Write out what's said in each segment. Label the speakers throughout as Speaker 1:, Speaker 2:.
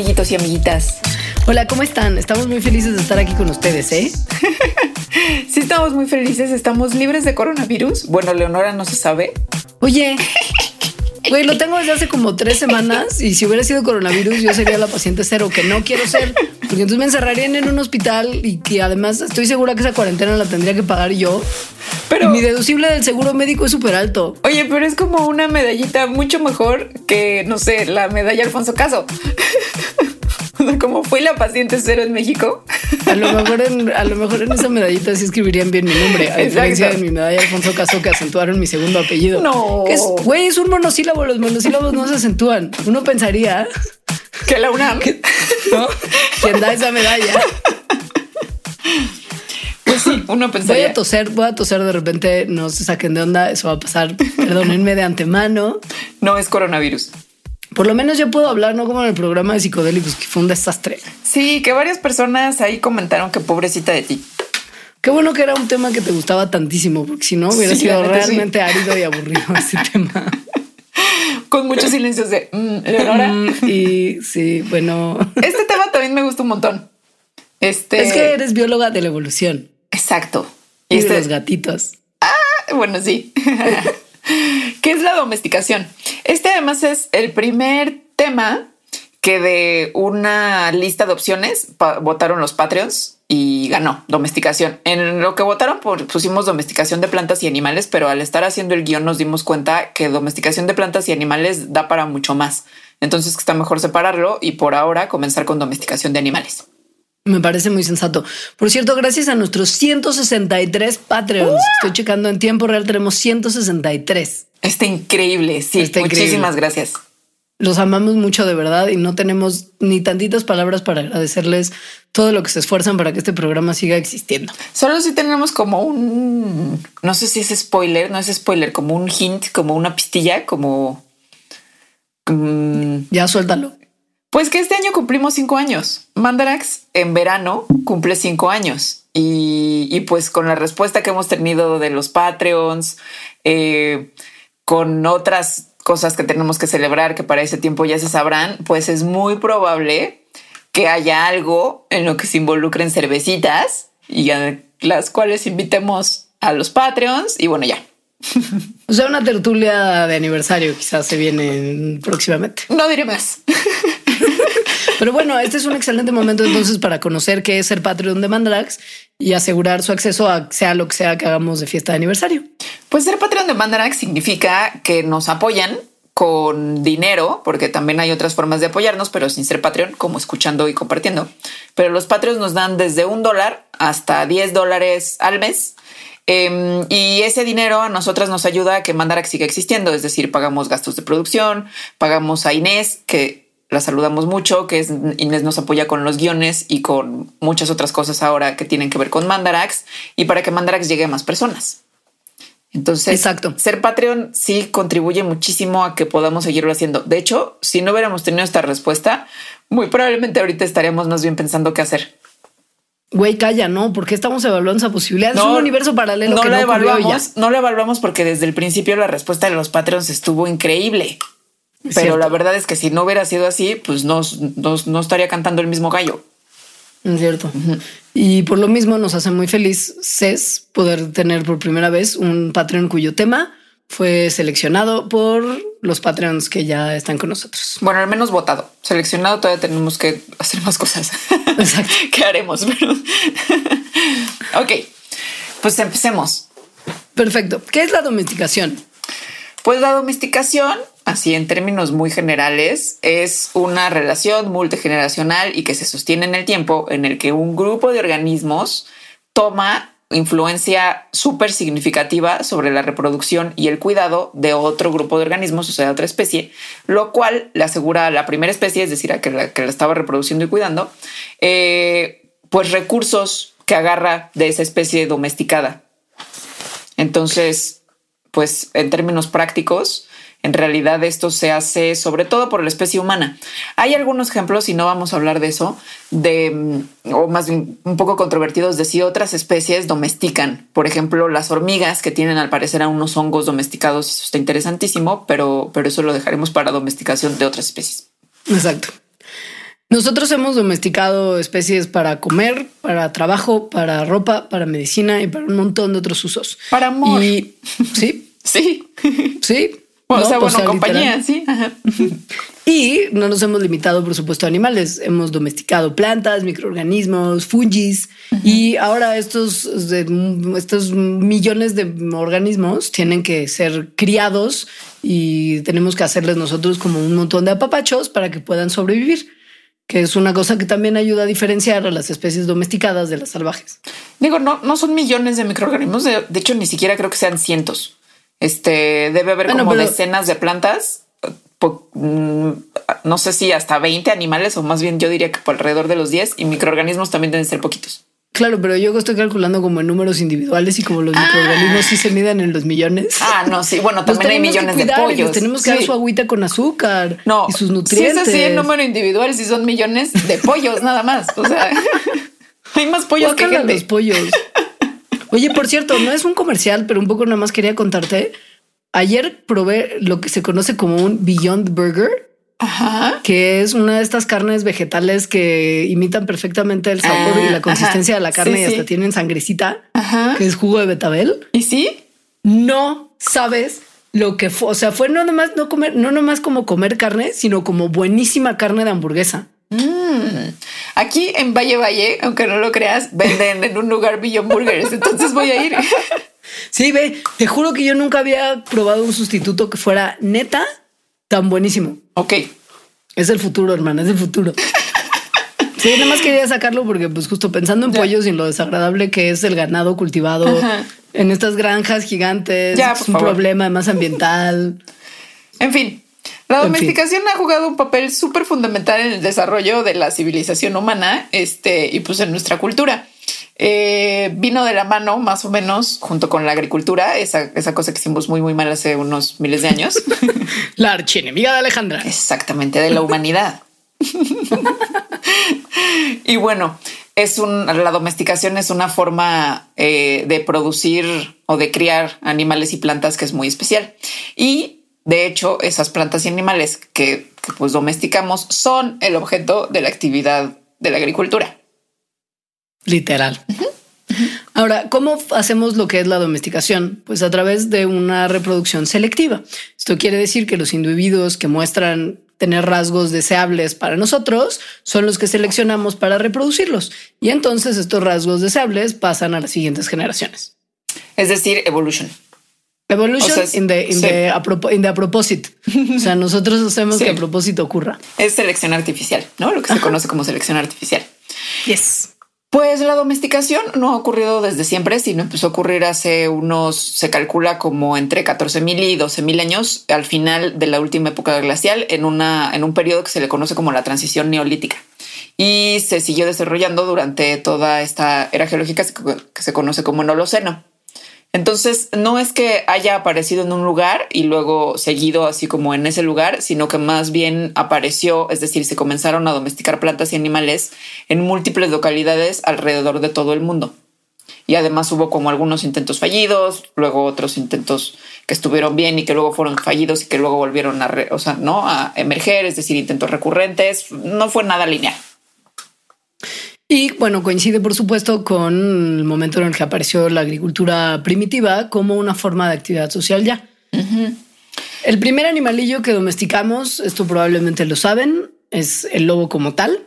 Speaker 1: Amiguitos y amiguitas.
Speaker 2: Hola, ¿cómo están? Estamos muy felices de estar aquí con ustedes, ¿eh?
Speaker 1: sí, estamos muy felices. Estamos libres de coronavirus. Bueno, Leonora no se sabe.
Speaker 2: Oye, güey, lo tengo desde hace como tres semanas y si hubiera sido coronavirus yo sería la paciente cero, que no quiero ser, porque entonces me encerrarían en un hospital y que además estoy segura que esa cuarentena la tendría que pagar yo. Pero mi deducible del seguro médico es súper alto.
Speaker 1: Oye, pero es como una medallita mucho mejor que, no sé, la medalla Alfonso Caso. como fui la paciente cero en México.
Speaker 2: A lo mejor en, a lo mejor en esa medallita sí escribirían bien mi nombre, a diferencia de mi medalla Alfonso Caso que acentuaron mi segundo apellido.
Speaker 1: No.
Speaker 2: es, güey, es un monosílabo, los monosílabos no se acentúan. Uno pensaría
Speaker 1: que la UNAM,
Speaker 2: ¿no? Quien da esa medalla.
Speaker 1: Pues sí, uno pensaría.
Speaker 2: Voy a toser, voy a toser de repente, no se saquen de onda, eso va a pasar. Perdónenme de antemano.
Speaker 1: No es coronavirus.
Speaker 2: Por lo menos yo puedo hablar, no como en el programa de psicodélicos, que fue un desastre.
Speaker 1: Sí, que varias personas ahí comentaron que pobrecita de ti.
Speaker 2: Qué bueno que era un tema que te gustaba tantísimo, porque si no hubiera sido realmente árido y aburrido ese tema.
Speaker 1: Con muchos silencios de mm,
Speaker 2: y sí, bueno.
Speaker 1: Este tema también me gusta un montón. Este
Speaker 2: es que eres bióloga de la evolución.
Speaker 1: Exacto.
Speaker 2: Y, de este los gatitos.
Speaker 1: Ah, bueno, sí. ¿Qué es la domesticación? Este además es el primer tema que de una lista de opciones votaron los Patreons y ganó domesticación. En lo que votaron pusimos domesticación de plantas y animales, pero al estar haciendo el guion nos dimos cuenta que domesticación de plantas y animales da para mucho más. Entonces está mejor separarlo y por ahora comenzar con domesticación de animales.
Speaker 2: Me parece muy sensato. Por cierto, gracias a nuestros 163 Patreons. Estoy checando en tiempo real, tenemos 163.
Speaker 1: Está increíble. Sí, muchísimas gracias.
Speaker 2: Los amamos mucho de verdad y no tenemos ni tantitas palabras para agradecerles todo lo que se esfuerzan para que este programa siga existiendo.
Speaker 1: Solo si tenemos como un, no sé si es spoiler, no es spoiler, como un hint, como una pistilla, como...
Speaker 2: Mm, ya suéltalo.
Speaker 1: Pues que este año cumplimos cinco años. Mandarax en verano cumple cinco años y, pues con la respuesta que hemos tenido de los Patreons, eh, con otras cosas que tenemos que celebrar que para ese tiempo ya se sabrán, pues es muy probable que haya algo en lo que se involucren cervecitas y a las cuales invitemos a los Patreons y bueno, ya.
Speaker 2: O sea, una tertulia de aniversario quizás se viene próximamente.
Speaker 1: No diré más.
Speaker 2: Pero bueno, este es un excelente momento entonces para conocer qué es ser Patreon de Mandarax y asegurar su acceso a sea lo que sea que hagamos de fiesta de aniversario.
Speaker 1: Pues ser Patreon de Mandarax significa que nos apoyan con dinero, porque también hay otras formas de apoyarnos, pero sin ser Patreon, como escuchando y compartiendo. Pero los Patreons nos dan desde un dólar hasta 10 dólares al mes. Em, y ese dinero a nosotras nos ayuda a que Mandarax siga existiendo, es decir, pagamos gastos de producción, pagamos a Inés, que la saludamos mucho, que es Inés nos apoya con los guiones y con muchas otras cosas ahora que tienen que ver con Mandarax y para que Mandarax llegue a más personas. Entonces,
Speaker 2: Exacto.
Speaker 1: ser Patreon sí contribuye muchísimo a que podamos seguirlo haciendo. De hecho, si no hubiéramos tenido esta respuesta, muy probablemente ahorita estaríamos más bien pensando qué hacer.
Speaker 2: Güey, calla, no, porque estamos evaluando esa posibilidad. es un universo paralelo
Speaker 1: no
Speaker 2: que
Speaker 1: no evaluamos. No lo evaluamos porque desde el principio la respuesta de los Patreons estuvo increíble. Pero la verdad es que si no hubiera sido así, pues no, no, estaría cantando el mismo gallo.
Speaker 2: Cierto. Y por lo mismo nos hace muy feliz CES poder tener por primera vez un Patreon cuyo tema fue seleccionado por los Patreons que ya están con nosotros.
Speaker 1: Bueno, al menos votado. Seleccionado todavía tenemos que hacer más cosas.
Speaker 2: Exacto.
Speaker 1: ¿Qué haremos? ok, pues empecemos.
Speaker 2: Perfecto. ¿Qué es la domesticación?
Speaker 1: Pues la domesticación así en términos muy generales, es una relación multigeneracional y que se sostiene en el tiempo en el que un grupo de organismos toma influencia súper significativa sobre la reproducción y el cuidado de otro grupo de organismos, o sea, de otra especie, lo cual le asegura a la primera especie, es decir, a que la, que la estaba reproduciendo y cuidando, eh, pues recursos que agarra de esa especie domesticada. Entonces, pues en términos prácticos, en realidad esto se hace sobre todo por la especie humana. Hay algunos ejemplos, y no vamos a hablar de eso, de, mm, o más bien un poco controvertidos, de si otras especies domestican. Por ejemplo, las hormigas que tienen al parecer a unos hongos domesticados. Eso está interesantísimo, pero, pero eso lo dejaremos para domesticación de otras especies.
Speaker 2: Exacto. Nosotros hemos domesticado especies para comer, para trabajo, para ropa, para medicina y para un montón de otros usos.
Speaker 1: Para amor.
Speaker 2: Y sí,
Speaker 1: Sí.
Speaker 2: sí.
Speaker 1: O
Speaker 2: No,
Speaker 1: sea,
Speaker 2: pues,
Speaker 1: bueno,
Speaker 2: literal.
Speaker 1: compañía, sí. Ajá.
Speaker 2: Y no nos hemos limitado, por supuesto, a animales. Hemos domesticado plantas, microorganismos, fungis. Y ahora estos, estos millones de organismos tienen que ser criados y tenemos que hacerles nosotros como un montón de apapachos para que puedan sobrevivir, que es una cosa que también ayuda a diferenciar a las especies domesticadas de las salvajes.
Speaker 1: Digo, no, no son millones de microorganismos. De, de hecho, ni siquiera creo que sean cientos. Este debe haber
Speaker 2: Bueno,
Speaker 1: como
Speaker 2: pero-
Speaker 1: decenas de plantas. mm, no sé si hasta 20 animales o más bien yo diría que por alrededor de los 10 y microorganismos también deben ser poquitos.
Speaker 2: Claro, pero yo estoy calculando como en números individuales y como los microorganismos sí se miden en los millones.
Speaker 1: Ah, no, sí. Bueno, también hay millones de
Speaker 2: cuidar les
Speaker 1: pollos.
Speaker 2: tenemos que dar
Speaker 1: Sí.
Speaker 2: su agüita con azúcar
Speaker 1: No,
Speaker 2: y sus
Speaker 1: Si
Speaker 2: nutrientes.
Speaker 1: es así en número individual, si son millones de pollos nada más. O sea, hay más pollos que gente.
Speaker 2: los pollos. Oye, por cierto, no es un comercial, pero un poco nada más quería contarte. Ayer probé lo que se conoce como un Beyond Burger,
Speaker 1: Ajá.
Speaker 2: que es una de estas carnes vegetales que imitan perfectamente el sabor
Speaker 1: Ah,
Speaker 2: y la consistencia
Speaker 1: ajá.
Speaker 2: de la carne
Speaker 1: Sí,
Speaker 2: y hasta
Speaker 1: sí.
Speaker 2: tienen sangrecita,
Speaker 1: Ajá.
Speaker 2: que es jugo de betabel.
Speaker 1: ¿Y sí?
Speaker 2: No sabes lo que fue. O sea, fue no nomás no comer, no nomás como comer carne, sino como buenísima carne de hamburguesa.
Speaker 1: Mm. Aquí en Valle Valle, aunque no lo creas, venden en un lugar Beyond Burgers. Entonces voy a ir.
Speaker 2: Sí, ve, te juro que yo nunca había probado un sustituto que fuera neta tan buenísimo.
Speaker 1: Ok.
Speaker 2: Es el futuro, hermana, es el futuro. Sí, nada más quería sacarlo porque, pues, justo pensando en
Speaker 1: Ya.
Speaker 2: pollos y en lo desagradable que es el ganado cultivado
Speaker 1: Ajá.
Speaker 2: en estas granjas gigantes,
Speaker 1: Ya,
Speaker 2: es un
Speaker 1: favor.
Speaker 2: problema además ambiental.
Speaker 1: En fin, la
Speaker 2: En fin.
Speaker 1: domesticación ha jugado un papel súper fundamental en el desarrollo de la civilización humana este, y pues en nuestra cultura. Eh, vino de la mano más o menos junto con la agricultura, esa, esa cosa que hicimos muy, muy mal hace unos miles de años.
Speaker 2: La archienemiga de Alejandra.
Speaker 1: Exactamente, de la humanidad. y bueno, es un, la domesticación es una forma eh, de producir o de criar animales y plantas que es muy especial. Y de hecho, esas plantas y animales que, que, pues domesticamos son el objeto de la actividad de la agricultura.
Speaker 2: Literal. Ahora, ¿cómo hacemos lo que es la domesticación? Pues a través de una reproducción selectiva. Esto quiere decir que los individuos que muestran tener rasgos deseables para nosotros son los que seleccionamos para reproducirlos. Y entonces estos rasgos deseables pasan a las siguientes generaciones.
Speaker 1: Es decir, evolution.
Speaker 2: Evolution
Speaker 1: O sea,
Speaker 2: in, the, in,
Speaker 1: sí.
Speaker 2: the, a, in the a propósito. O sea, nosotros hacemos
Speaker 1: Sí.
Speaker 2: que a propósito ocurra.
Speaker 1: Es selección artificial, ¿no? Lo que se conoce como selección artificial.
Speaker 2: Yes.
Speaker 1: Pues la domesticación no ha ocurrido desde siempre, sino empezó a ocurrir hace unos, se calcula como entre 14 mil y 12 mil años al final de la última época glacial en, una, en un periodo que se le conoce como la transición neolítica. Y se siguió desarrollando durante toda esta era geológica que se conoce como el Holoceno. Entonces, no es que haya aparecido en un lugar y luego seguido así como en ese lugar, sino que más bien apareció, es decir, se comenzaron a domesticar plantas y animales en múltiples localidades alrededor de todo el mundo. Y además hubo como algunos intentos fallidos, luego otros intentos que estuvieron bien y que luego fueron fallidos y que luego volvieron a, re, o sea, ¿no? a emerger, es decir, intentos recurrentes. No fue nada lineal.
Speaker 2: Y bueno, coincide por supuesto con el momento en el que apareció la agricultura primitiva como una forma de actividad social ya. Uh -huh. El primer animalillo que domesticamos, esto probablemente lo saben, es el lobo como tal.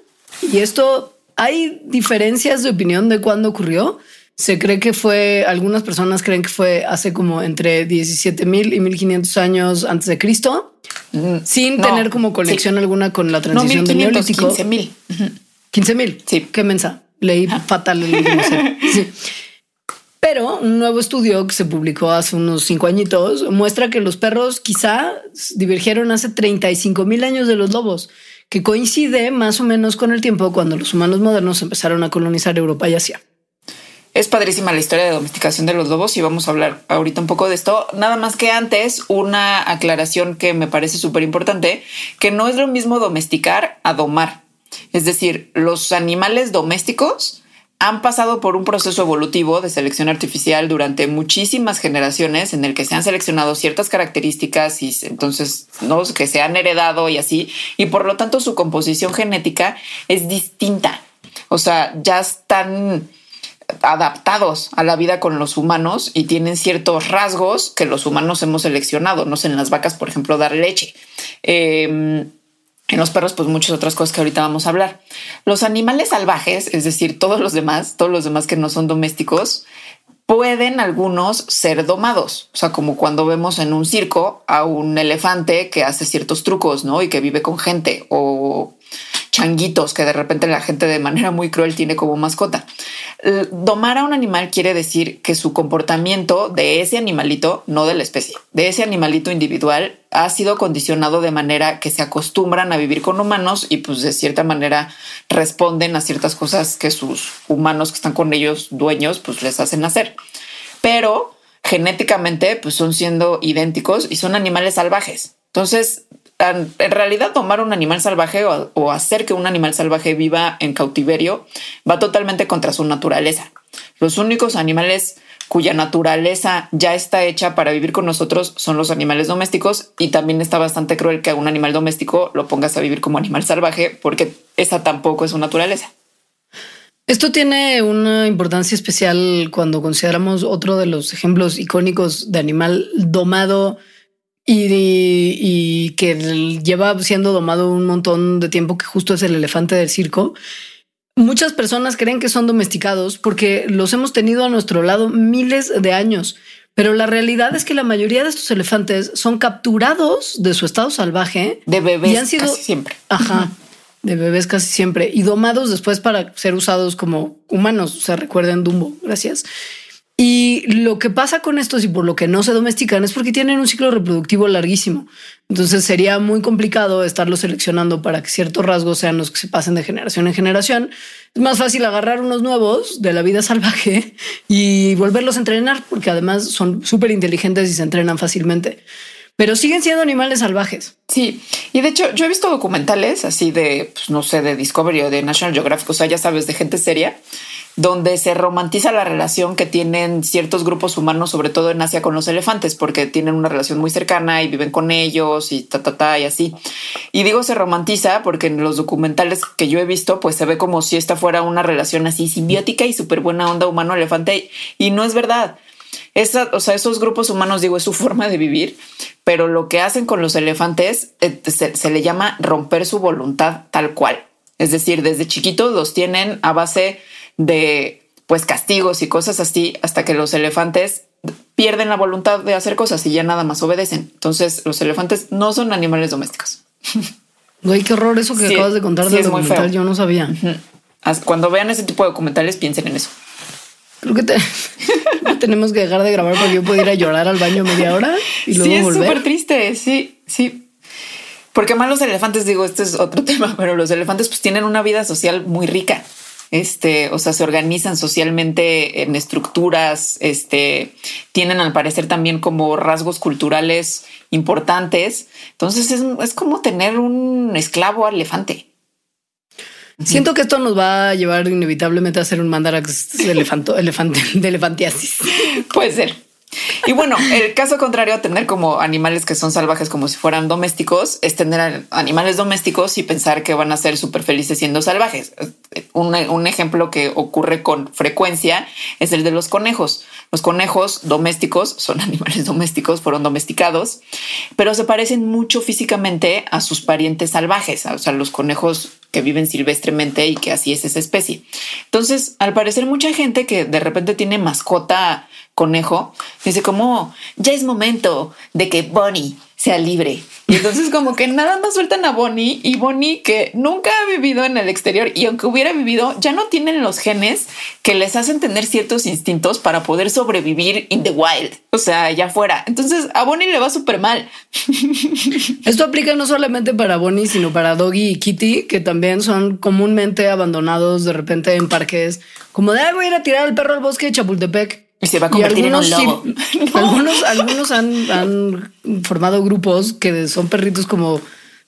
Speaker 2: Y esto hay diferencias de opinión de cuándo ocurrió. Se cree que fue, algunas personas creen que fue hace como entre 17 mil y 1500 años antes de Cristo, mm, sin no, tener como conexión sí. alguna con la transición
Speaker 1: no,
Speaker 2: del neolítico.
Speaker 1: 15 mil. Uh -huh.
Speaker 2: 15 mil.
Speaker 1: Sí.
Speaker 2: Qué mensa. Leí fatal el último sí. Pero un nuevo estudio que se publicó hace unos cinco añitos muestra que los perros quizá divergieron hace 35 mil años de los lobos, que coincide más o menos con el tiempo cuando los humanos modernos empezaron a colonizar Europa y Asia.
Speaker 1: Es padrísima la historia de domesticación de los lobos y vamos a hablar ahorita un poco de esto. Nada más que antes, una aclaración que me parece súper importante, que no es lo mismo domesticar a domar. Es decir, los animales domésticos han pasado por un proceso evolutivo de selección artificial durante muchísimas generaciones en el que se han seleccionado ciertas características y entonces no que se han heredado y así y por lo tanto su composición genética es distinta. O sea, ya están adaptados a la vida con los humanos y tienen ciertos rasgos que los humanos hemos seleccionado. No sé, en las vacas, por ejemplo, dar leche. Em, en los perros, pues muchas otras cosas que ahorita vamos a hablar. Los animales salvajes, es decir, todos los demás, todos los demás que no son domésticos, pueden algunos ser domados. O sea, como cuando vemos en un circo a un elefante que hace ciertos trucos, ¿no? Y que vive con gente o changuitos que de repente la gente de manera muy cruel tiene como mascota. Domar a un animal quiere decir que su comportamiento de ese animalito, no de la especie, de ese animalito individual, ha sido condicionado de manera que se acostumbran a vivir con humanos y pues de cierta manera responden a ciertas cosas que sus humanos que están con ellos dueños pues les hacen hacer. Pero genéticamente pues son siendo idénticos y son animales salvajes. Entonces, en realidad tomar un animal salvaje o, hacer que un animal salvaje viva en cautiverio va totalmente contra su naturaleza. Los únicos animales cuya naturaleza ya está hecha para vivir con nosotros son los animales domésticos y también está bastante cruel que a un animal doméstico lo pongas a vivir como animal salvaje porque esa tampoco es su naturaleza.
Speaker 2: Esto tiene una importancia especial cuando consideramos otro de los ejemplos icónicos de animal domado y, que lleva siendo domado un montón de tiempo, que justo es el elefante del circo. Muchas personas creen que son domesticados porque los hemos tenido a nuestro lado miles de años, pero la realidad es que la mayoría de estos elefantes son capturados de su estado salvaje.
Speaker 1: De bebés y han sido, casi siempre.
Speaker 2: Ajá. De bebés casi siempre y domados después para ser usados como humanos. O sea, recuerden Dumbo. Gracias. Y lo que pasa con estos y por lo que no se domestican es porque tienen un ciclo reproductivo larguísimo. Entonces sería muy complicado estarlos seleccionando para que ciertos rasgos sean los que se pasen de generación en generación. Es más fácil agarrar unos nuevos de la vida salvaje y volverlos a entrenar porque además son súper inteligentes y se entrenan fácilmente. Pero siguen siendo animales salvajes.
Speaker 1: Sí, y de hecho yo he visto documentales así de, pues, no sé, de Discovery o de National Geographic, o sea, ya sabes, de gente seria donde se romantiza la relación que tienen ciertos grupos humanos, sobre todo en Asia, con los elefantes, porque tienen una relación muy cercana y viven con ellos y ta, ta, ta, y así. Y digo se romantiza porque en los documentales que yo he visto, pues se ve como si esta fuera una relación así simbiótica y súper buena onda humano-elefante, y no es verdad. Esos grupos humanos, digo, es su forma de vivir, pero lo que hacen con los elefantes eh, se, se le llama romper su voluntad tal cual. Es decir, desde chiquitos los tienen a base de pues castigos y cosas así hasta que los elefantes pierden la voluntad de hacer cosas y ya nada más obedecen. Entonces los elefantes no son animales domésticos.
Speaker 2: Güey, qué horror eso que acabas de contar del documental. Yo no sabía.
Speaker 1: Cuando vean ese tipo de documentales, piensen en eso.
Speaker 2: Creo que tenemos que dejar de grabar porque yo puedo ir a llorar al baño media hora y luego
Speaker 1: sí, es
Speaker 2: volver.
Speaker 1: súper triste. Sí, sí. Porque más los elefantes, digo, este es otro tema, pero los elefantes pues tienen una vida social muy rica este, o sea, se organizan socialmente en estructuras, este, tienen al parecer también como rasgos culturales importantes. Entonces es, como tener un esclavo elefante.
Speaker 2: Siento que esto nos va a llevar inevitablemente a hacer un mandarax elefanto, elefante, de elefantiasis.
Speaker 1: Puede ser. Y bueno, el caso contrario a tener como animales que son salvajes como si fueran domésticos es tener animales domésticos y pensar que van a ser súper felices siendo salvajes. Un, un, ejemplo que ocurre con frecuencia es el de los conejos. Los conejos domésticos son animales domésticos, fueron domesticados, pero se parecen mucho físicamente a sus parientes salvajes, o sea, los conejos que viven silvestremente y que así es esa especie. Entonces, al parecer, mucha gente que de repente tiene mascota conejo, dice como ya es momento de que Bonnie sea libre. Y entonces como que nada más sueltan a Bonnie y Bonnie que nunca ha vivido en el exterior y aunque hubiera vivido ya no tienen los genes que les hacen tener ciertos instintos para poder sobrevivir in the wild, o sea, allá afuera. Entonces a Bonnie le va súper mal.
Speaker 2: Esto aplica no solamente para Bonnie, sino para Doggy y Kitty, que también son comúnmente abandonados de repente en parques, como de, voy a ir a tirar al perro al bosque de Chapultepec.
Speaker 1: Y se va a convertir en un lobo.
Speaker 2: Algunos, algunos han, han, formado grupos que son perritos como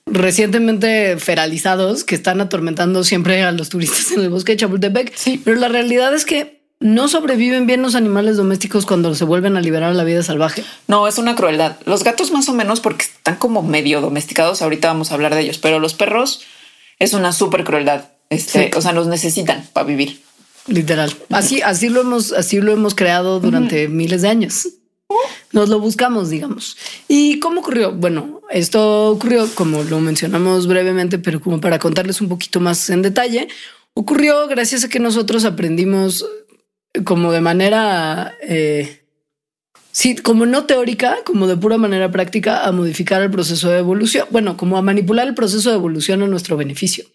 Speaker 2: recientemente feralizados que están atormentando siempre a los turistas en el bosque de Chapultepec.
Speaker 1: Sí.
Speaker 2: Pero la realidad es que no sobreviven bien los animales domésticos cuando se vuelven a liberar a la vida salvaje.
Speaker 1: No, es una crueldad. Los gatos más o menos porque están como medio domesticados. Ahorita vamos a hablar de ellos, pero los perros es una súper crueldad. Este,
Speaker 2: Sí.
Speaker 1: O sea, los necesitan para vivir.
Speaker 2: Literal. Así, así lo hemos, así lo hemos creado durante miles de años. Nos lo buscamos, digamos. ¿Y cómo ocurrió? Bueno, esto ocurrió, como lo mencionamos brevemente, pero como para contarles un poquito más en detalle, ocurrió gracias a que nosotros aprendimos eh, como de manera, eh, sí, como no teórica, como de pura manera práctica, a modificar el proceso de evolución. Bueno, como a manipular el proceso de evolución a nuestro beneficio.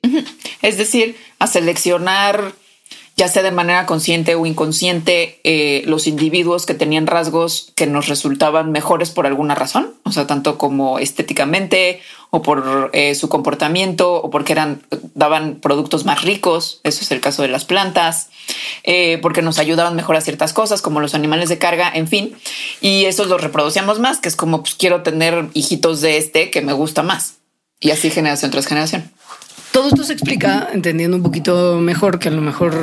Speaker 1: Es decir, a seleccionar, ya sea de manera consciente o inconsciente, eh, los individuos que tenían rasgos que nos resultaban mejores por alguna razón, o sea, tanto como estéticamente o por eh, su comportamiento o porque eran daban productos más ricos. Eso es el caso de las plantas, eh, porque nos ayudaban mejor a ciertas cosas, como los animales de carga, en fin. Y esos los reproducíamos más, que es como pues, quiero tener hijitos de este que me gusta más. Y así generación tras generación.
Speaker 2: Todo esto se explica entendiendo un poquito mejor que a lo mejor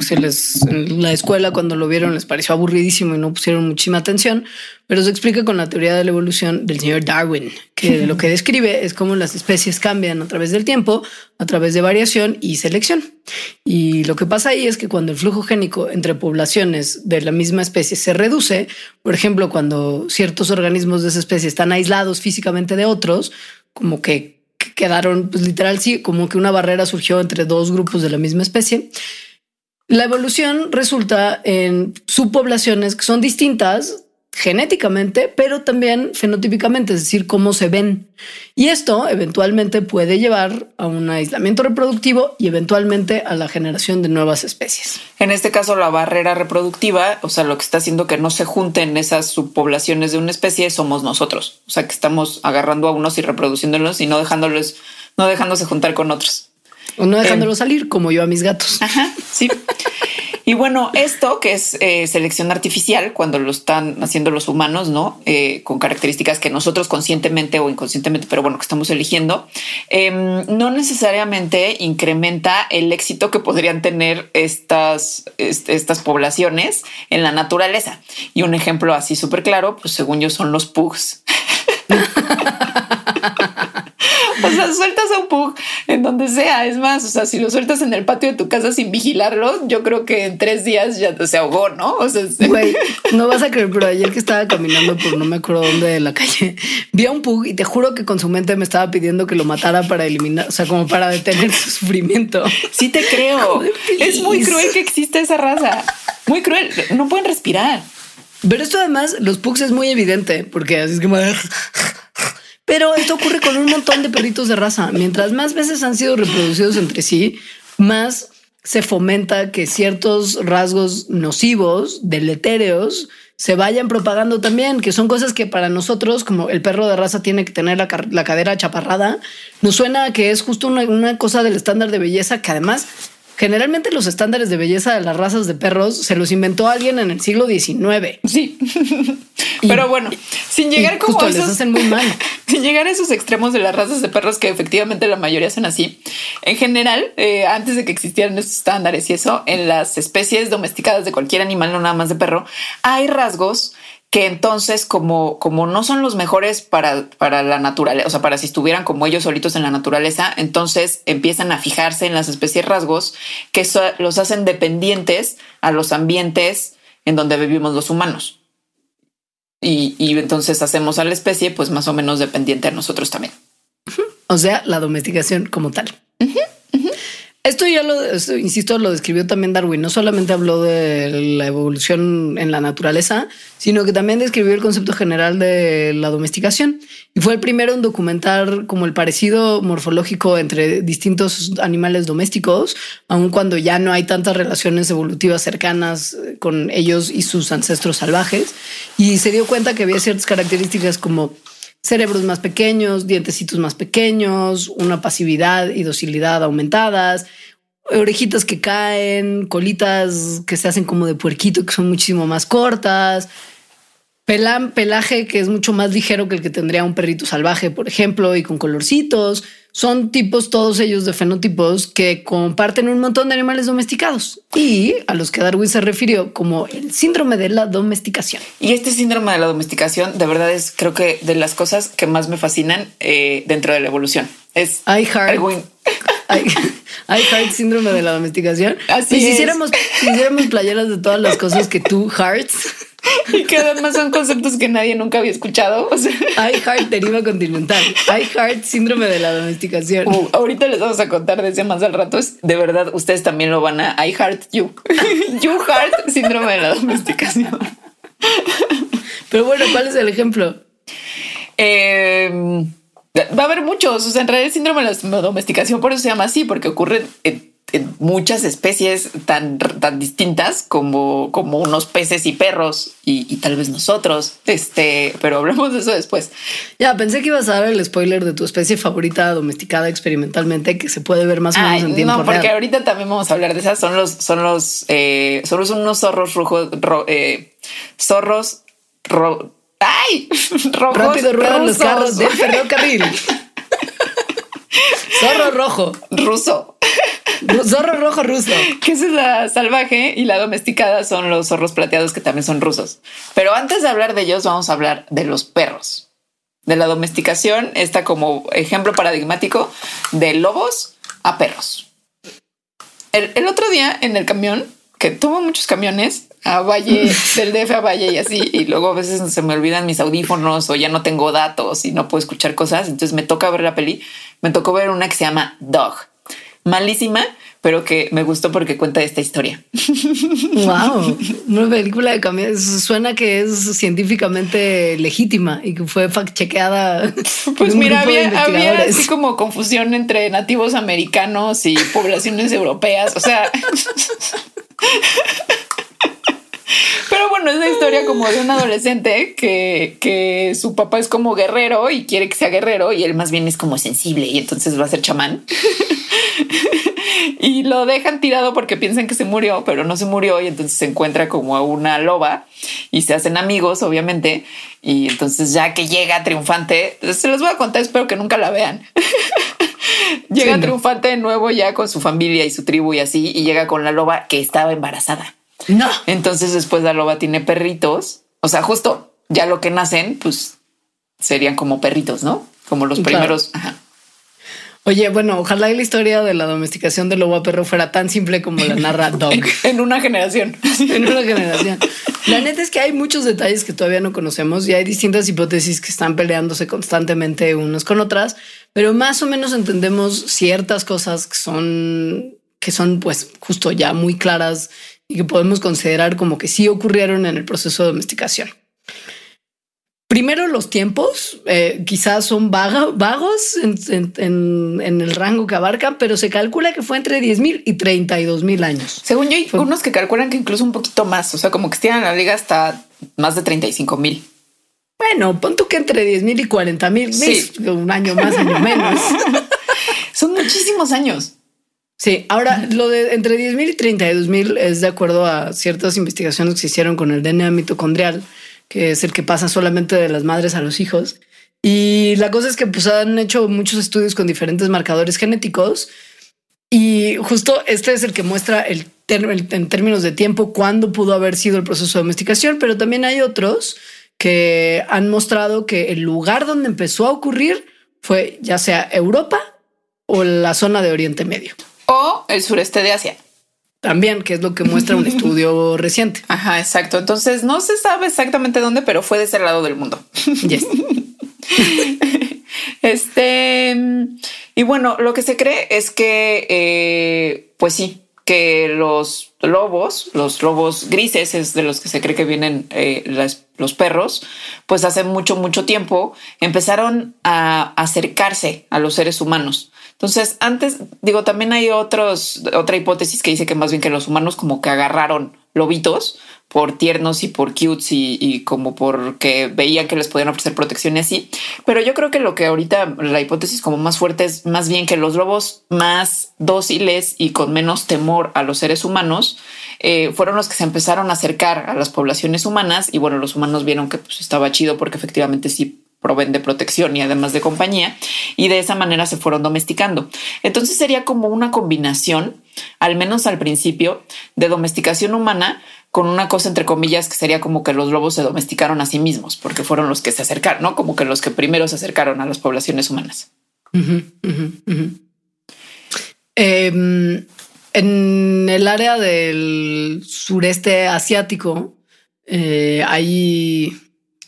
Speaker 2: se les en la escuela cuando lo vieron les pareció aburridísimo y no pusieron muchísima atención, pero se explica con la teoría de la evolución del señor Darwin, que lo que describe es cómo las especies cambian a través del tiempo, a través de variación y selección. Y lo que pasa ahí es que cuando el flujo génico entre poblaciones de la misma especie se reduce, por ejemplo, cuando ciertos organismos de esa especie están aislados físicamente de otros, como que que quedaron, pues literal, sí, como que una barrera surgió entre dos grupos de la misma especie. La evolución resulta en subpoblaciones que son distintas genéticamente, pero también fenotípicamente, es decir, cómo se ven. Y esto eventualmente puede llevar a un aislamiento reproductivo y eventualmente a la generación de nuevas especies.
Speaker 1: En este caso, la barrera reproductiva, o sea, lo que está haciendo que no se junten esas subpoblaciones de una especie somos nosotros. O sea, que estamos agarrando a unos y reproduciéndolos y no dejándolos, no dejándose juntar con otros.
Speaker 2: O no dejándolo salir, como yo a mis gatos.
Speaker 1: Ajá, sí. Y bueno, esto que es eh, selección artificial, cuando lo están haciendo los humanos, ¿no? Eh, con características que nosotros conscientemente o inconscientemente, pero bueno, que estamos eligiendo, eh, no necesariamente incrementa el éxito que podrían tener estas, est estas poblaciones en la naturaleza. Y un ejemplo así súper claro, pues según yo, son los pugs. O sea, sueltas a un pug en donde sea. Es más, o sea, si lo sueltas en el patio de tu casa sin vigilarlo, yo creo que en tres días ya se ahogó, ¿no? O sea,
Speaker 2: Güey, no vas a creer, pero ayer que estaba caminando por no me acuerdo dónde de la calle, vi a un pug y te juro que con su mente me estaba pidiendo que lo matara para eliminar, o sea, como para detener su sufrimiento.
Speaker 1: sí te creo. Es muy cruel que exista esa raza. Muy cruel. No pueden respirar.
Speaker 2: Pero esto además, los pugs es muy evidente porque así es como. Pero esto ocurre con un montón de perritos de raza. Mientras más veces han sido reproducidos entre sí, más se fomenta que ciertos rasgos nocivos, deletéreos, se vayan propagando también, que son cosas que para nosotros, como el perro de raza tiene que tener la, la cadera chaparrada, nos suena que es justo una, una cosa del estándar de belleza que además Generalmente los estándares de belleza de las razas de perros se los inventó alguien en el siglo XIX.
Speaker 1: Sí. Pero bueno, sin llegar como a esos,
Speaker 2: les hacen muy mal.
Speaker 1: sin llegar a esos extremos de las razas de perros que efectivamente la mayoría son así. En general, eh, antes de que existieran estos estándares y eso, en las especies domesticadas de cualquier animal, no nada más de perro, hay rasgos que entonces como, como no son los mejores para, para la naturaleza, o sea, para si estuvieran como ellos solitos en la naturaleza, entonces empiezan a fijarse en las especies rasgos que so- los hacen dependientes a los ambientes en donde vivimos los humanos. Y, y entonces hacemos a la especie pues más o menos dependiente a nosotros también.
Speaker 2: O sea, la domesticación como tal. Esto ya lo, insisto, lo describió también Darwin. No solamente habló de la evolución en la naturaleza, sino que también describió el concepto general de la domesticación. Y fue el primero en documentar como el parecido morfológico entre distintos animales domésticos, aun cuando ya no hay tantas relaciones evolutivas cercanas con ellos y sus ancestros salvajes. Y se dio cuenta que había ciertas características como cerebros más pequeños, dientecitos más pequeños, una pasividad y docilidad aumentadas, orejitas que caen, colitas que se hacen como de puerquito, que son muchísimo más cortas. pelaje que es mucho más ligero que el que tendría un perrito salvaje, por ejemplo, y con colorcitos. Son tipos, todos ellos de fenotipos que comparten un montón de animales domesticados y a los que Darwin se refirió como el síndrome de la domesticación.
Speaker 1: Y este síndrome de la domesticación, de verdad, es creo que de las cosas que más me fascinan eh, dentro de la evolución. Es
Speaker 2: I heart, I, heart síndrome de la domesticación.
Speaker 1: Así
Speaker 2: si hiciéramos, si hiciéramos playeras de todas las cosas que tú hearts
Speaker 1: y que además son conceptos que nadie nunca había escuchado. O sea.
Speaker 2: I heart deriva continental. I heart síndrome de la domesticación.
Speaker 1: Uh, ahorita les vamos a contar desde más al rato. de verdad, ustedes también lo van a I heart you. you heart síndrome de la domesticación.
Speaker 2: Pero bueno, ¿cuál es el ejemplo?
Speaker 1: Em, va a haber muchos. O sea, en realidad el síndrome de la domesticación por eso se llama así, porque ocurre en muchas especies tan, tan distintas como, como unos peces y perros y, tal vez nosotros. Este, pero hablemos de eso después.
Speaker 2: Ya pensé que ibas a dar el spoiler de tu especie favorita domesticada experimentalmente que se puede ver más o menos en tiempo
Speaker 1: No, porque ahorita también vamos a hablar de esas. Son los, son los, eh, son unos zorros rojos, eh, zorros, ay, rojos.
Speaker 2: Rápido ruedan los carros del ferrocarril. Zorro rojo.
Speaker 1: Ruso.
Speaker 2: Zorro rojo ruso.
Speaker 1: Que es la salvaje y la domesticada son los zorros plateados que también son rusos. Pero antes de hablar de ellos, vamos a hablar de los perros. De la domesticación está como ejemplo paradigmático de lobos a perros. El, otro día en el camión, que tuvo muchos camiones a Valle, del DF a Valle y así, y luego a veces se me olvidan mis audífonos o ya no tengo datos y no puedo escuchar cosas, entonces me toca ver la peli, me tocó ver una que se llama Dog malísima, pero que me gustó porque cuenta esta historia.
Speaker 2: Wow, una película de cambio. Suena que es científicamente legítima y que fue fact chequeada.
Speaker 1: Pues mira, había, había así como confusión entre nativos americanos y poblaciones europeas. O sea, Pero bueno, es la historia como de un adolescente que, que su papá es como guerrero y quiere que sea guerrero y él más bien es como sensible y entonces va a ser chamán. y lo dejan tirado porque piensan que se murió, pero no se murió y entonces se encuentra como a una loba y se hacen amigos, obviamente. Y entonces ya que llega triunfante, se los voy a contar, espero que nunca la vean. llega triunfante de nuevo ya con su familia y su tribu y así, y llega con la loba que estaba embarazada.
Speaker 2: No.
Speaker 1: Entonces después la loba tiene perritos. O sea, justo ya lo que nacen, pues serían como perritos, ¿no? Como los primeros.
Speaker 2: Oye, bueno, ojalá la historia de la domesticación del lobo a perro fuera tan simple como la narra Dog.
Speaker 1: en una generación.
Speaker 2: en una generación. La neta es que hay muchos detalles que todavía no conocemos y hay distintas hipótesis que están peleándose constantemente unas con otras, pero más o menos entendemos ciertas cosas que son que son pues justo ya muy claras y que podemos considerar como que sí ocurrieron en el proceso de domesticación. Primero, los tiempos eh, quizás son vagos en, el rango que abarcan, pero se calcula que fue entre 10 mil y 32 mil años.
Speaker 1: Según yo, hay unos que calculan que incluso un poquito más, o sea, como que estiran la liga hasta más de 35 mil.
Speaker 2: Bueno, pon tú que entre 10 mil y 40 mil, un año más, año menos.
Speaker 1: son muchísimos años.
Speaker 2: Sí, ahora lo de entre 10 mil y 32 mil es de acuerdo a ciertas investigaciones que se hicieron con el DNA mitocondrial, que es el que pasa solamente de las madres a los hijos. Y la cosa es que pues han hecho muchos estudios con diferentes marcadores genéticos y justo este es el que muestra el, en términos de tiempo cuándo pudo haber sido el proceso de domesticación, pero también hay otros que han mostrado que el lugar donde empezó a ocurrir fue ya sea Europa o la zona de Oriente Medio
Speaker 1: o el sureste de Asia.
Speaker 2: También, que es lo que muestra un estudio reciente.
Speaker 1: Ajá, exacto. Entonces no se sabe exactamente dónde, pero fue de ese lado del mundo. este y bueno, lo que se cree es que, eh, pues sí, que los lobos, los lobos grises, es de los que se cree que vienen eh, los perros, pues hace mucho, mucho tiempo empezaron a acercarse a los seres humanos. Entonces, antes, digo, también hay otros, otra hipótesis que dice que más bien que los humanos como que agarraron lobitos por tiernos y por cutes y, como porque veían que les podían ofrecer protección y así. Pero yo creo que lo que ahorita la hipótesis como más fuerte es más bien que los lobos más dóciles y con menos temor a los seres humanos eh, fueron los que se empezaron a acercar a las poblaciones humanas y bueno, los humanos vieron que pues, estaba chido porque efectivamente sí proveen de protección y además de compañía y de esa manera se fueron domesticando. Entonces sería como una combinación, al menos al principio, de domesticación humana con una cosa entre comillas que sería como que los lobos se domesticaron a sí mismos porque fueron los que se acercaron, ¿no? Como que los que primero se acercaron a las poblaciones humanas.
Speaker 2: Em, en el área del sureste asiático eh, hay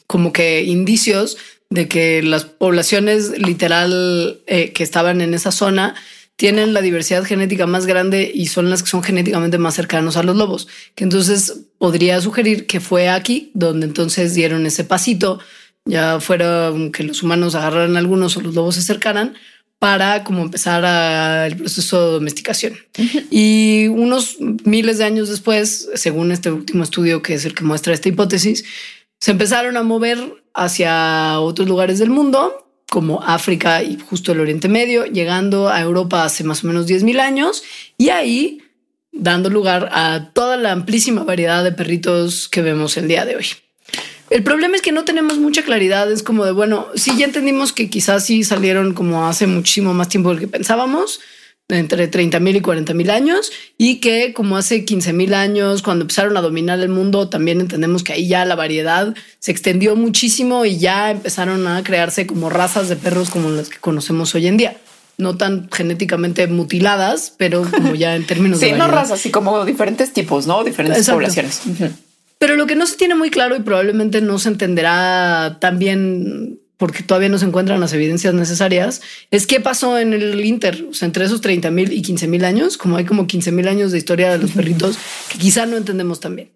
Speaker 2: como que indicios de que las poblaciones literal eh, que estaban en esa zona tienen la diversidad genética más grande y son las que son genéticamente más cercanos a los lobos, que entonces podría sugerir que fue aquí donde entonces dieron ese pasito, ya fuera que los humanos agarraran algunos o los lobos se acercaran para como empezar el proceso de domesticación. Y unos miles de años después, según este último estudio que es el que muestra esta hipótesis, se empezaron a mover hacia otros lugares del mundo, como África y justo el Oriente Medio, llegando a Europa hace más o menos 10.000 años y ahí dando lugar a toda la amplísima variedad de perritos que vemos el día de hoy. El problema es que no tenemos mucha claridad. Es como de, bueno, sí, ya entendimos que quizás sí salieron como hace muchísimo más tiempo del que pensábamos, entre 30 mil y 40 mil años, y que como hace 15 mil años, cuando empezaron a dominar el mundo, también entendemos que ahí ya la variedad se extendió muchísimo y ya empezaron a crearse como razas de perros como las que conocemos hoy en día. No tan genéticamente mutiladas, pero como ya en términos
Speaker 1: de.
Speaker 2: Sí,
Speaker 1: no razas, así como diferentes tipos, no diferentes poblaciones.
Speaker 2: Pero lo que no se tiene muy claro y probablemente no se entenderá también porque todavía no se encuentran las evidencias necesarias, es qué pasó en el Inter, o sea, entre esos 30 mil y 15 mil años, como hay como 15 mil años de historia de los perritos que quizá no entendemos también.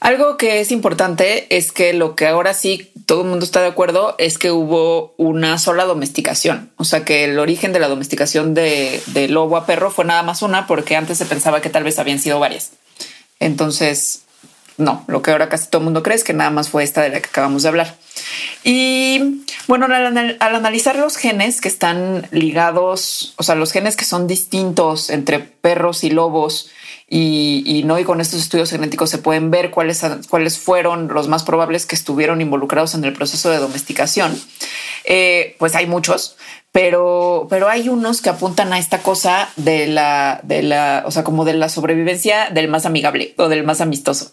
Speaker 1: Algo que es importante es que lo que ahora sí todo el mundo está de acuerdo es que hubo una sola domesticación. O sea, que el origen de la domesticación de, de lobo a perro fue nada más una, porque antes se pensaba que tal vez habían sido varias. Entonces, no, lo que ahora casi todo el mundo cree es que nada más fue esta de la que acabamos de hablar. Y bueno, al, analizar los genes que están ligados, o sea, los genes que son distintos entre perros y lobos, y, no, y con estos estudios genéticos se pueden ver cuáles, cuáles fueron los más probables que estuvieron involucrados en el proceso de domesticación. Eh, pues hay muchos, pero, pero hay unos que apuntan a esta cosa de la, de la, o sea, como de la sobrevivencia del más amigable o del más amistoso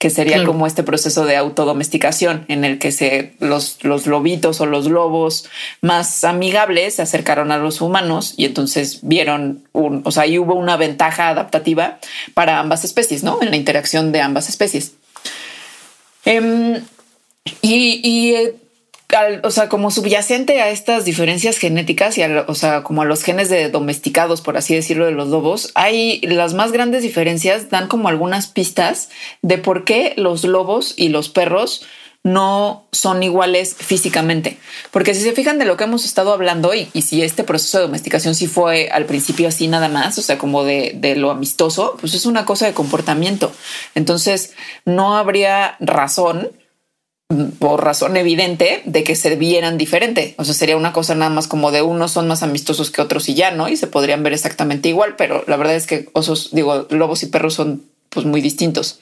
Speaker 1: que sería como este proceso de autodomesticación en el que se los, los lobitos o los lobos más amigables se acercaron a los humanos y entonces vieron un, o sea, ahí hubo una ventaja adaptativa para ambas especies, ¿no? En la interacción de ambas especies. Em, y, y eh, o sea, como subyacente a estas diferencias genéticas y a, o sea, como a los genes de domesticados, por así decirlo, de los lobos, hay las más grandes diferencias, dan como algunas pistas de por qué los lobos y los perros no son iguales físicamente. Porque si se fijan de lo que hemos estado hablando y, y si este proceso de domesticación sí fue al principio así nada más, o sea, como de lo amistoso, pues es una cosa de comportamiento. Entonces, no habría razón por razón evidente de que se vieran diferente. O sea, sería una cosa nada más como de unos son más amistosos que otros y ya no, y se podrían ver exactamente igual, pero la verdad es que osos, digo, lobos y perros son pues muy distintos.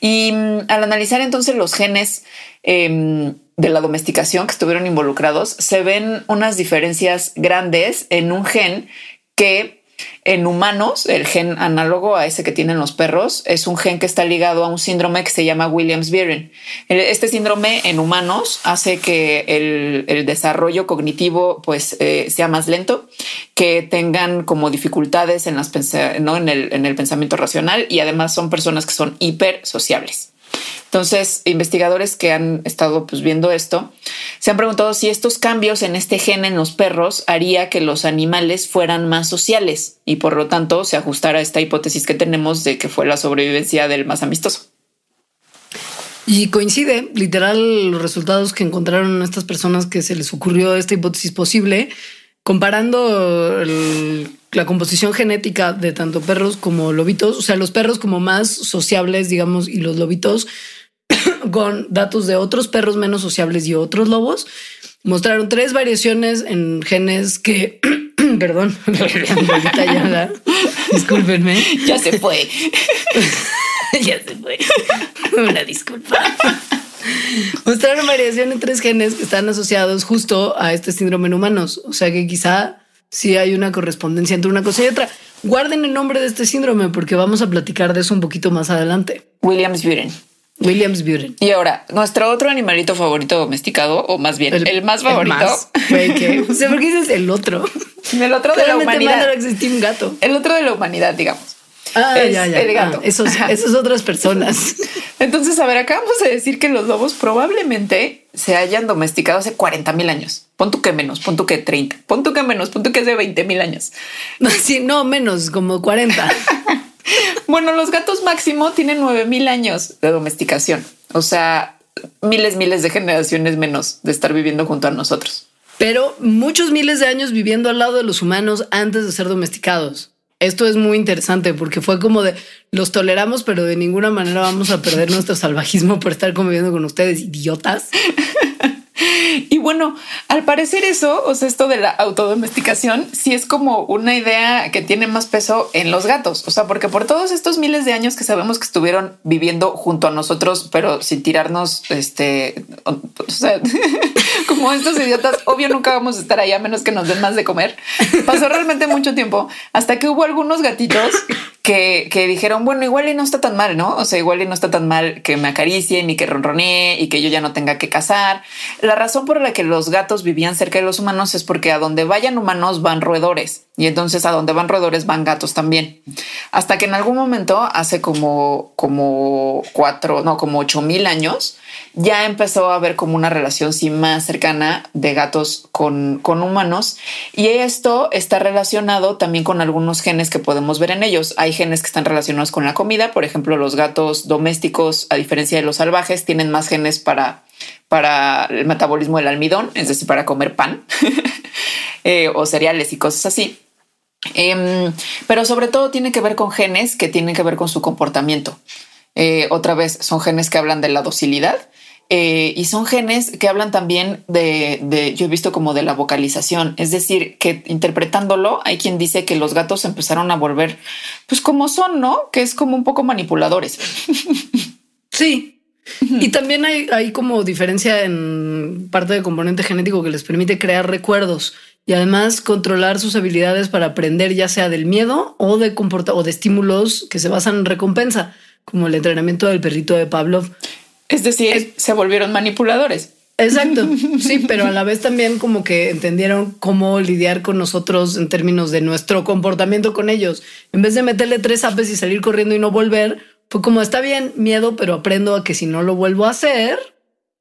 Speaker 1: Y mm, al analizar entonces los genes em, de la domesticación que estuvieron involucrados, se ven unas diferencias grandes en un gen que en humanos, el gen análogo a ese que tienen los perros es un gen que está ligado a un síndrome que se llama Williams-Bierin. Este síndrome en humanos hace que el, desarrollo cognitivo pues eh, sea más lento, que tengan como dificultades en, las, ¿no? en, el, en el pensamiento racional y además son personas que son hiper sociables. Entonces, investigadores que han estado pues, viendo esto se han preguntado si estos cambios en este gen en los perros haría que los animales fueran más sociales y por lo tanto se ajustara a esta hipótesis que tenemos de que fue la sobrevivencia del más amistoso.
Speaker 2: Y coincide, literal, los resultados que encontraron estas personas que se les ocurrió esta hipótesis posible, comparando la composición genética de tanto perros como lobitos, o sea, los perros como más sociables, digamos, y los lobitos con datos de otros perros menos sociables y otros lobos, mostraron tres variaciones en genes que, perdón, ya discúlpenme.
Speaker 1: Ya se fue.
Speaker 2: ya se fue. Una disculpa. Mostraron variación en tres genes que están asociados justo a este síndrome en humanos. O sea que quizá sí hay una correspondencia entre una cosa y otra. Guarden el nombre de este síndrome porque vamos a platicar de eso un poquito más adelante.
Speaker 1: Williams Buren.
Speaker 2: Williams Buren.
Speaker 1: Y ahora, nuestro otro animalito favorito domesticado, o más bien el, más favorito. El más.
Speaker 2: ¿qué? O sea, ¿por qué dices el otro?
Speaker 1: El otro de la humanidad.
Speaker 2: un gato.
Speaker 1: El otro de la humanidad, digamos.
Speaker 2: Ah, ya, ya. El gato. Ah, esos, esas otras personas.
Speaker 1: Entonces, a ver, acá vamos a decir que los lobos probablemente se hayan domesticado hace 40 mil años. Pon tú que menos, pon tú que 30, pon tú que menos, pon tú que hace 20 mil años.
Speaker 2: Sí, no, menos, como 40.
Speaker 1: Bueno, los gatos máximo tienen 9 mil años de domesticación. O sea, miles, miles de generaciones menos de estar viviendo junto a nosotros.
Speaker 2: Pero muchos miles de años viviendo al lado de los humanos antes de ser domesticados. Esto es muy interesante porque fue como de los toleramos, pero de ninguna manera vamos a perder nuestro salvajismo por estar conviviendo con ustedes, idiotas.
Speaker 1: Y bueno, al parecer eso, o sea, esto de la autodomesticación, sí es como una idea que tiene más peso en los gatos. O sea, porque por todos estos miles de años que sabemos que estuvieron viviendo junto a nosotros, pero sin tirarnos, este, o sea, como estos idiotas, obvio nunca vamos a estar ahí a menos que nos den más de comer. Pasó realmente mucho tiempo hasta que hubo algunos gatitos que, que dijeron, bueno, igual y no está tan mal, ¿no? O sea, igual y no está tan mal que me acaricien y que ronronee y que yo ya no tenga que cazar. La razón por la que los gatos vivían cerca de los humanos es porque a donde vayan humanos van roedores y entonces a donde van roedores van gatos también. Hasta que en algún momento, hace como, como cuatro, no, como ocho mil años, ya empezó a haber como una relación sí más cercana de gatos con, con humanos y esto está relacionado también con algunos genes que podemos ver en ellos. Hay genes que están relacionados con la comida, por ejemplo, los gatos domésticos, a diferencia de los salvajes, tienen más genes para, para el metabolismo del almidón, es decir, para comer pan eh, o cereales y cosas así. Em, pero sobre todo tiene que ver con genes que tienen que ver con su comportamiento. Eh, otra vez son genes que hablan de la docilidad eh, y son genes que hablan también de, yo he visto como de la vocalización, es decir, que interpretándolo hay quien dice que los gatos empezaron a volver pues como son, ¿no? Que es como un poco manipuladores.
Speaker 2: Sí. Y también hay, hay como diferencia en parte del componente genético que les permite crear recuerdos y además controlar sus habilidades para aprender ya sea del miedo o de comporta o de estímulos que se basan en recompensa, como el entrenamiento del perrito de Pavlov.
Speaker 1: Es decir, se volvieron manipuladores.
Speaker 2: Exacto, sí, pero a la vez también como que entendieron cómo lidiar con nosotros en términos de nuestro comportamiento con ellos. En vez de meterle tres apes y salir corriendo y no volver, fue como está bien, miedo, pero aprendo a que si no lo vuelvo a hacer,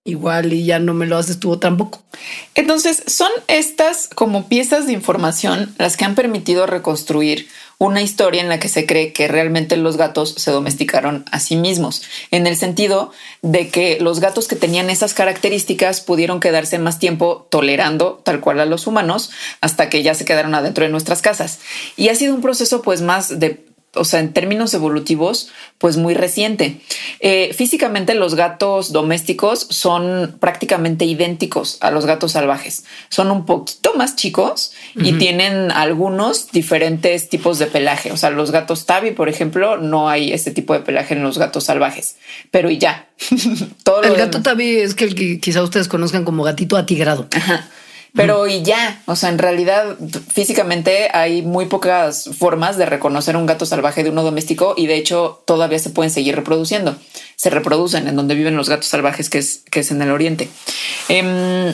Speaker 2: igual y ya no me lo haces tú tampoco.
Speaker 1: Entonces, son estas como piezas de información las que han permitido reconstruir una historia en la que se cree que realmente los gatos se domesticaron a sí mismos, en el sentido de que los gatos que tenían esas características pudieron quedarse más tiempo tolerando tal cual a los humanos hasta que ya se quedaron adentro de nuestras casas. Y ha sido un proceso pues más de o sea, en términos evolutivos, pues muy reciente. Eh, físicamente los gatos domésticos son prácticamente idénticos a los gatos salvajes. Son un poquito más chicos y tienen algunos diferentes tipos de pelaje. O sea, los gatos tabi, por ejemplo, no hay este tipo de pelaje en los gatos salvajes, pero y ya.
Speaker 2: Todo el gato tabi es que, el que quizá ustedes conozcan como gatito atigrado.
Speaker 1: Ajá pero y ya, o sea, en realidad físicamente hay muy pocas formas de reconocer un gato salvaje de uno doméstico y de hecho todavía se pueden seguir reproduciendo. Se reproducen en donde viven los gatos salvajes, que es, que es en el oriente. Em,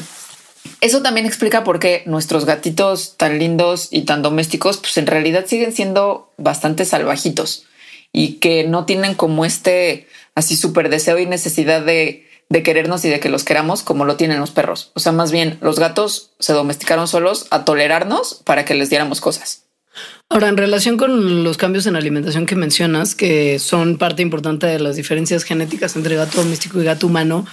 Speaker 1: eso también explica por qué nuestros gatitos tan lindos y tan domésticos, pues en realidad siguen siendo bastante salvajitos y que no tienen como este así súper deseo y necesidad de de querernos y de que los queramos como lo tienen los perros. O sea, más bien los gatos se domesticaron solos a tolerarnos para que les diéramos cosas.
Speaker 2: Ahora, en relación con los cambios en alimentación que mencionas, que son parte importante de las diferencias genéticas entre gato doméstico y gato humano,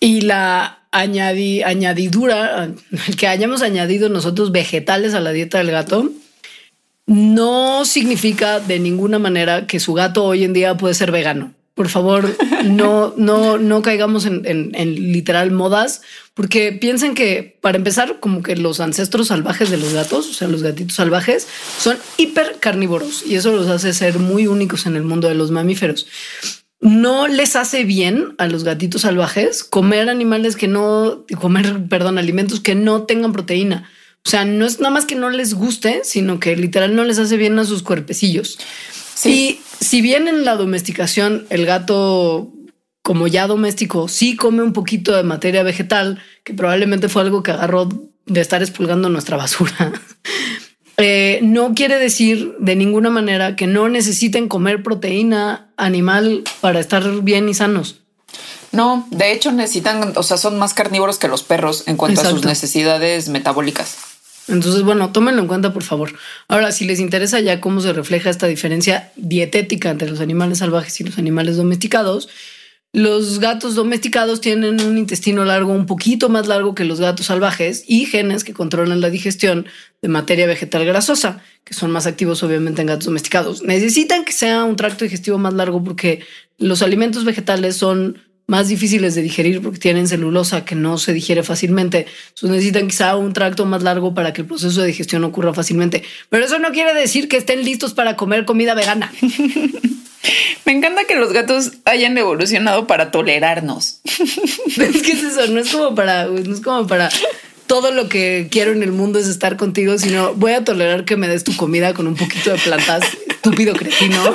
Speaker 2: y la añadidura, que hayamos añadido nosotros vegetales a la dieta del gato, no significa de ninguna manera que su gato hoy en día puede ser vegano. Por favor, no, no, no caigamos en, en, literal modas, porque piensen que para empezar, como que los ancestros salvajes de los gatos, o sea, los gatitos salvajes, son hiper carnívoros y eso los hace ser muy únicos en el mundo de los mamíferos. No les hace bien a los gatitos salvajes comer animales que no, comer, perdón, alimentos que no tengan proteína. O sea, no es nada más que no les guste, sino que literal no les hace bien a sus cuerpecillos. Sí. Y si bien en la domesticación el gato, como ya doméstico, sí come un poquito de materia vegetal, que probablemente fue algo que agarró de estar expulgando nuestra basura. Eh, no quiere decir de ninguna manera que no necesiten comer proteína animal para estar bien y sanos.
Speaker 1: No, de hecho necesitan, o sea, son más carnívoros que los perros en cuanto a sus necesidades metabólicas.
Speaker 2: Entonces, bueno, tómenlo en cuenta, por favor. Ahora, si les interesa ya cómo se refleja esta diferencia dietética entre los animales salvajes y los animales domesticados, los gatos domesticados tienen un intestino largo un poquito más largo que los gatos salvajes y genes que controlan la digestión de materia vegetal grasosa, que son más activos obviamente en gatos domesticados. Necesitan que sea un tracto digestivo más largo porque los alimentos vegetales son más difíciles de digerir porque tienen celulosa que no se digiere fácilmente. Entonces necesitan quizá un tracto más largo para que el proceso de digestión ocurra fácilmente. Pero eso no quiere decir que estén listos para comer comida vegana.
Speaker 1: Me encanta que los gatos hayan evolucionado para tolerarnos.
Speaker 2: es que es eso, no es como para, no es como para todo lo que quiero en el mundo es estar contigo, sino voy a tolerar que me des tu comida con un poquito de plantas, estúpido cretino.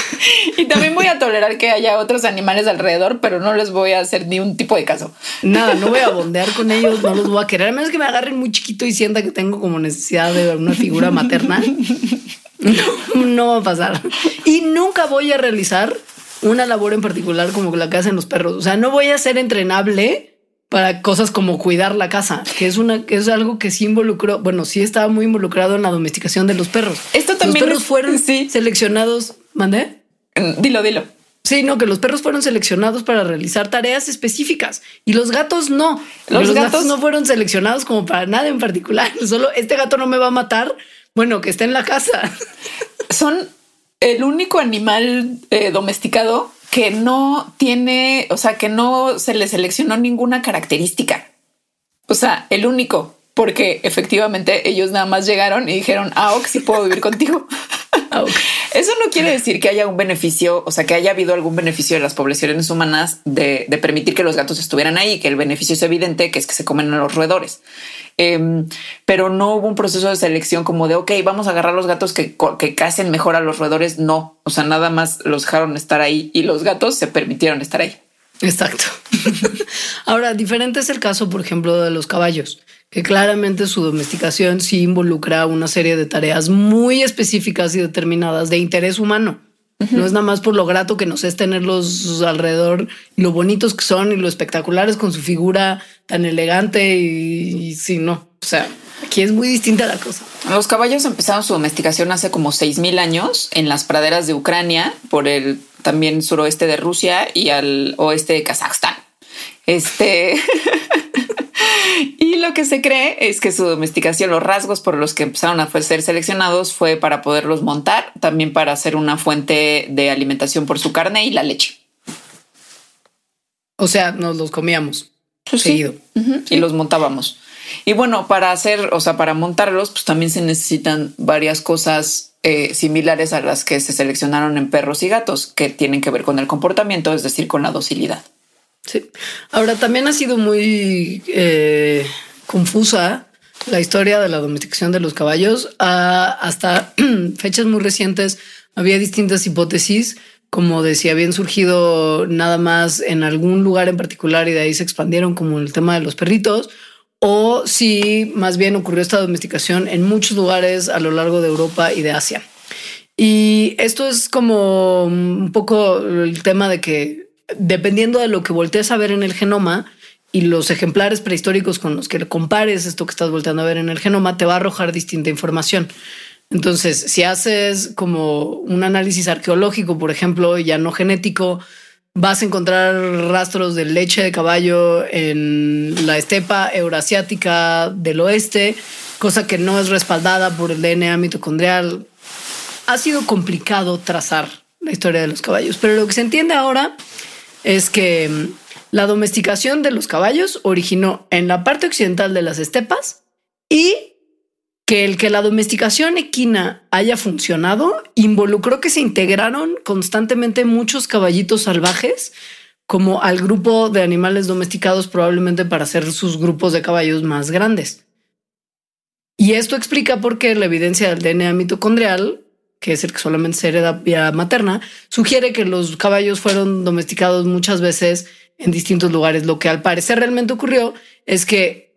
Speaker 1: Y también voy a tolerar que haya otros animales alrededor, pero no les voy a hacer ni un tipo de caso.
Speaker 2: Nada, no voy a bondear con ellos, no los voy a querer, a menos que me agarren muy chiquito y sienta que tengo como necesidad de una figura materna. No, va a pasar. Y nunca voy a realizar una labor en particular como la que hacen los perros. O sea, no voy a ser entrenable para cosas como cuidar la casa, que es una que es algo que sí involucró, bueno, sí estaba muy involucrado en la domesticación de los perros.
Speaker 1: Esto también
Speaker 2: los perros fueron seleccionados, ¿mandé?
Speaker 1: Mm, dilo, dilo.
Speaker 2: Sí, no, que los perros fueron seleccionados para realizar tareas específicas y los gatos no. Los, gatos... no fueron seleccionados como para nada en particular. Solo este gato no me va a matar. Bueno, que esté en la casa.
Speaker 1: Son el único animal eh, domesticado que no tiene, o sea, que no se le seleccionó ninguna característica. O sea, el único, porque efectivamente ellos nada más llegaron y dijeron, ah, ok, sí puedo vivir contigo. Ah, Eso no quiere decir que haya un beneficio, o sea, que haya habido algún beneficio de las poblaciones humanas de, permitir que los gatos estuvieran ahí, que el beneficio es evidente, que es que se comen a los roedores. Em, pero no hubo un proceso de selección como de, ok, vamos a agarrar los gatos que, que casen mejor a los roedores. No, o sea, nada más los dejaron estar ahí y los gatos se permitieron estar ahí.
Speaker 2: Exacto. Ahora, diferente es el caso, por ejemplo, de los caballos que claramente su domesticación sí involucra una serie de tareas muy específicas y determinadas de interés humano. No es nada más por lo grato que nos es tenerlos alrededor, lo bonitos que son y lo espectaculares con su figura tan elegante y, sí, no. O sea, aquí es muy distinta la cosa.
Speaker 1: Los caballos empezaron su domesticación hace como 6000 años en las praderas de Ucrania, por el también suroeste de Rusia y al oeste de Kazajstán. Este y lo que se cree es que su domesticación, los rasgos por los que empezaron a ser seleccionados fue para poderlos montar, también para hacer una fuente de alimentación por su carne y la leche.
Speaker 2: O sea, nos los comíamos pues seguido
Speaker 1: y los montábamos. Y bueno, para hacer, o sea, para montarlos, pues también se necesitan varias cosas eh, similares a las que se seleccionaron en perros y gatos, que tienen que ver con el comportamiento, es decir, con la docilidad.
Speaker 2: Sí. Ahora también ha sido muy eh, confusa la historia de la domesticación de los caballos. Ah, hasta fechas muy recientes había distintas hipótesis, como de si habían surgido nada más en algún lugar en particular y de ahí se expandieron, como el tema de los perritos, o si más bien ocurrió esta domesticación en muchos lugares a lo largo de Europa y de Asia. Y esto es como un poco el tema de que dependiendo de lo que voltees a ver en el genoma y los ejemplares prehistóricos con los que compares esto que estás volteando a ver en el genoma, te va a arrojar distinta información. Entonces, si haces como un análisis arqueológico, por ejemplo, ya no genético, vas a encontrar rastros de leche de caballo en la estepa eurasiática del oeste cosa que no es respaldada por el DNA mitocondrial. Ha sido complicado trazar la historia de los caballos, pero lo que se entiende ahora es que mm, la domesticación de los caballos originó en la parte occidental de las estepas y que el que la domesticación equina haya funcionado involucró que se integraron constantemente muchos caballitos salvajes como al grupo de animales domesticados probablemente para hacer sus grupos de caballos más grandes. Y esto explica por qué la evidencia del DNA mitocondrial, que es el que solamente se hereda vía materna, sugiere que los caballos fueron domesticados muchas veces en distintos lugares. Lo que al parecer realmente ocurrió es que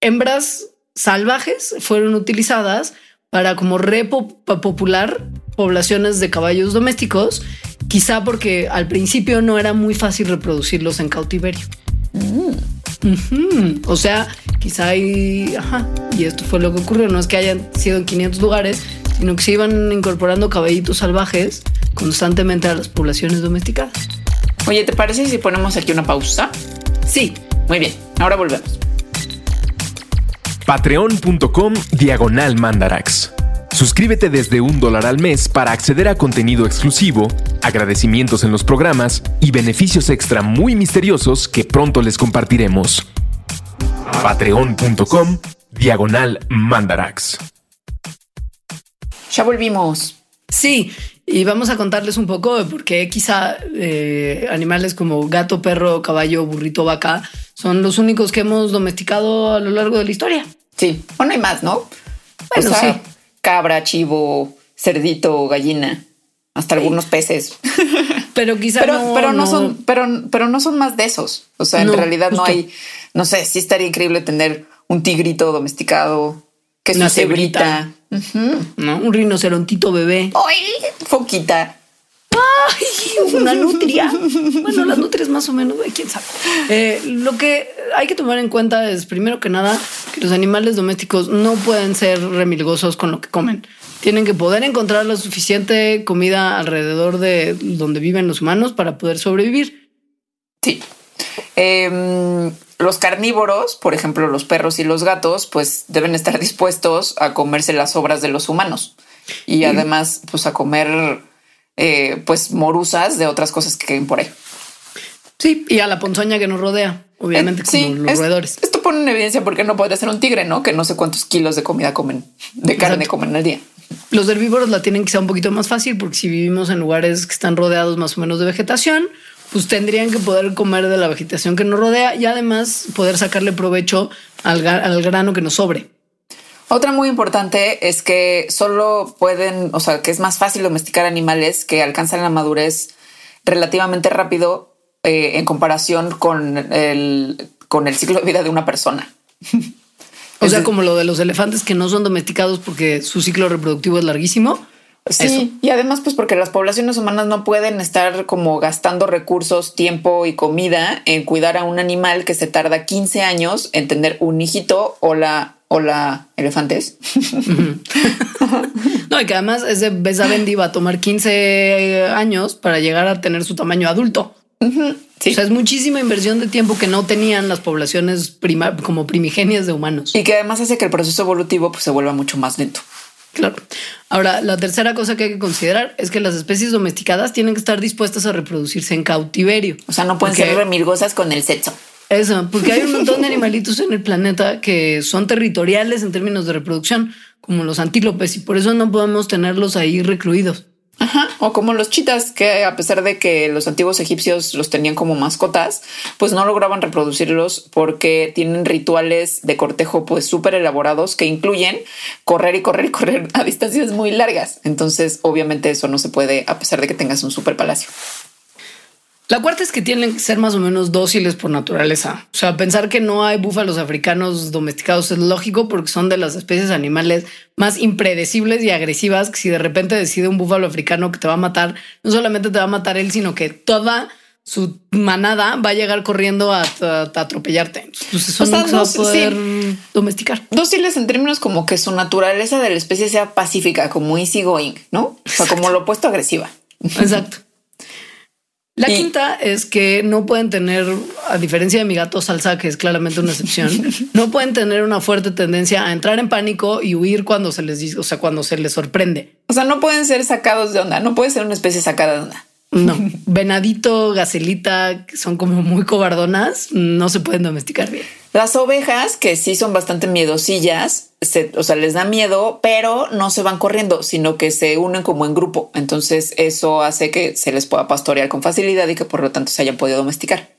Speaker 2: hembras salvajes fueron utilizadas para como repopular poblaciones de caballos domésticos, quizá porque al principio no era muy fácil reproducirlos en cautiverio. O sea, quizá hay, ajá, y esto fue lo que ocurrió, no es que hayan sido en 500 lugares, sino que se iban incorporando caballitos salvajes constantemente a las poblaciones domesticadas.
Speaker 1: Oye, ¿te parece si ponemos aquí una pausa?
Speaker 2: Sí.
Speaker 1: Muy bien, ahora volvemos
Speaker 3: patreon.com diagonal mandarax. Suscríbete desde un dólar al mes para acceder a contenido exclusivo, agradecimientos en los programas y beneficios extra muy misteriosos que pronto les compartiremos. Patreon.com diagonal mandarax.
Speaker 1: Ya volvimos.
Speaker 2: Sí, y vamos a contarles un poco de por qué quizá eh, animales como gato, perro, caballo, burrito, vaca son los únicos que hemos domesticado a lo largo de la historia.
Speaker 1: Sí, bueno, hay más, ¿no?
Speaker 2: Bueno, sí.
Speaker 1: Cabra, chivo, cerdito, gallina, hasta algunos peces.
Speaker 2: Pero quizá
Speaker 1: pero,
Speaker 2: no,
Speaker 1: pero no, son, pero, pero no son más de esos. O sea, en realidad no hay, no sé, sí estaría increíble tener un tigrito domesticado, que es una cebrita,
Speaker 2: ¿no? Un rinocerontito bebé.
Speaker 1: ¡Ay! Foquita.
Speaker 2: ¡Ay! Una nutria. Bueno, las nutrias más o menos, quién sabe. Eh, lo que hay que tomar en cuenta es, primero que nada, que los animales domésticos no pueden ser remilgosos con lo que comen. Tienen que poder encontrar la suficiente comida alrededor de donde viven los humanos para poder sobrevivir.
Speaker 1: Sí. Em, los carnívoros, por ejemplo, los perros y los gatos, pues deben estar dispuestos a comerse las obras de los humanos y además, pues a comer eh, pues morusas de otras cosas que queden por ahí.
Speaker 2: Sí, y a la ponzoña que nos rodea, obviamente, eh, como los roedores.
Speaker 1: Esto pone en evidencia porque no podría ser un tigre, ¿no? Que no sé cuántos kilos de comida comen, de carne comen al día.
Speaker 2: Los herbívoros la tienen quizá un poquito más fácil porque si vivimos en lugares que están rodeados más o menos de vegetación, pues tendrían que poder comer de la vegetación que nos rodea y además poder sacarle provecho al, al grano que nos sobre.
Speaker 1: Otra muy importante es que solo pueden, o sea, que es más fácil domesticar animales que alcanzan la madurez relativamente rápido eh, en comparación con el, con el ciclo de vida de una persona.
Speaker 2: o sea, como lo de los elefantes que no son domesticados porque su ciclo reproductivo es larguísimo.
Speaker 1: Sí, y además pues porque las poblaciones humanas no pueden estar como gastando recursos, tiempo y comida en cuidar a un animal que se tarda 15 años en tener un hijito o la Hola, elefantes.
Speaker 2: no, y que además ese Besabendi va a tomar 15 años para llegar a tener su tamaño adulto. sí. O sea, es muchísima inversión de tiempo que no tenían las poblaciones prima como primigenias de humanos.
Speaker 1: Y que además hace que el proceso evolutivo pues, se vuelva mucho más lento.
Speaker 2: Claro. Ahora, la tercera cosa que hay que considerar es que las especies domesticadas tienen que estar dispuestas a reproducirse en cautiverio.
Speaker 1: O sea, no pueden ser remilgosas con el sexo.
Speaker 2: Eso, porque hay un montón de animalitos en el planeta que son territoriales en términos de reproducción, como los antílopes, y por eso no podemos tenerlos ahí recluidos.
Speaker 1: Ajá, o como los chitas, que a pesar de que los antiguos egipcios los tenían como mascotas, pues no lograban reproducirlos porque tienen rituales de cortejo pues súper elaborados que incluyen correr y correr y correr a distancias muy largas. Entonces, obviamente eso no se puede a pesar de que tengas un super palacio.
Speaker 2: La cuarta es que tienen que ser más o menos dóciles por naturaleza. O sea, pensar que no hay búfalos africanos domesticados es lógico porque son de las especies animales más impredecibles y agresivas que si de repente decide un búfalo africano que te va a matar, no solamente te va a matar él, sino que toda su manada va a llegar corriendo a, atropellarte. Entonces eso no se va a poder domesticar.
Speaker 1: Dóciles en términos como que su naturaleza de la especie sea pacífica, como easy going, ¿no? O sea, como lo opuesto agresiva.
Speaker 2: Exacto. La quinta es que no pueden tener, a diferencia de mi gato salsa, que es claramente una excepción, no pueden tener una fuerte tendencia a entrar en pánico y huir cuando se les dice, o sea, cuando se les sorprende.
Speaker 1: O sea, no pueden ser sacados de onda, no puede ser una especie sacada de onda.
Speaker 2: No, venadito, gacelita, que son como muy cobardonas, no se pueden domesticar bien.
Speaker 1: Las ovejas, que sí son bastante miedosillas, o sea, les da miedo, pero no se van corriendo, sino que se unen como en grupo. Entonces eso hace que se les pueda pastorear con facilidad y que por lo tanto se hayan podido domesticar.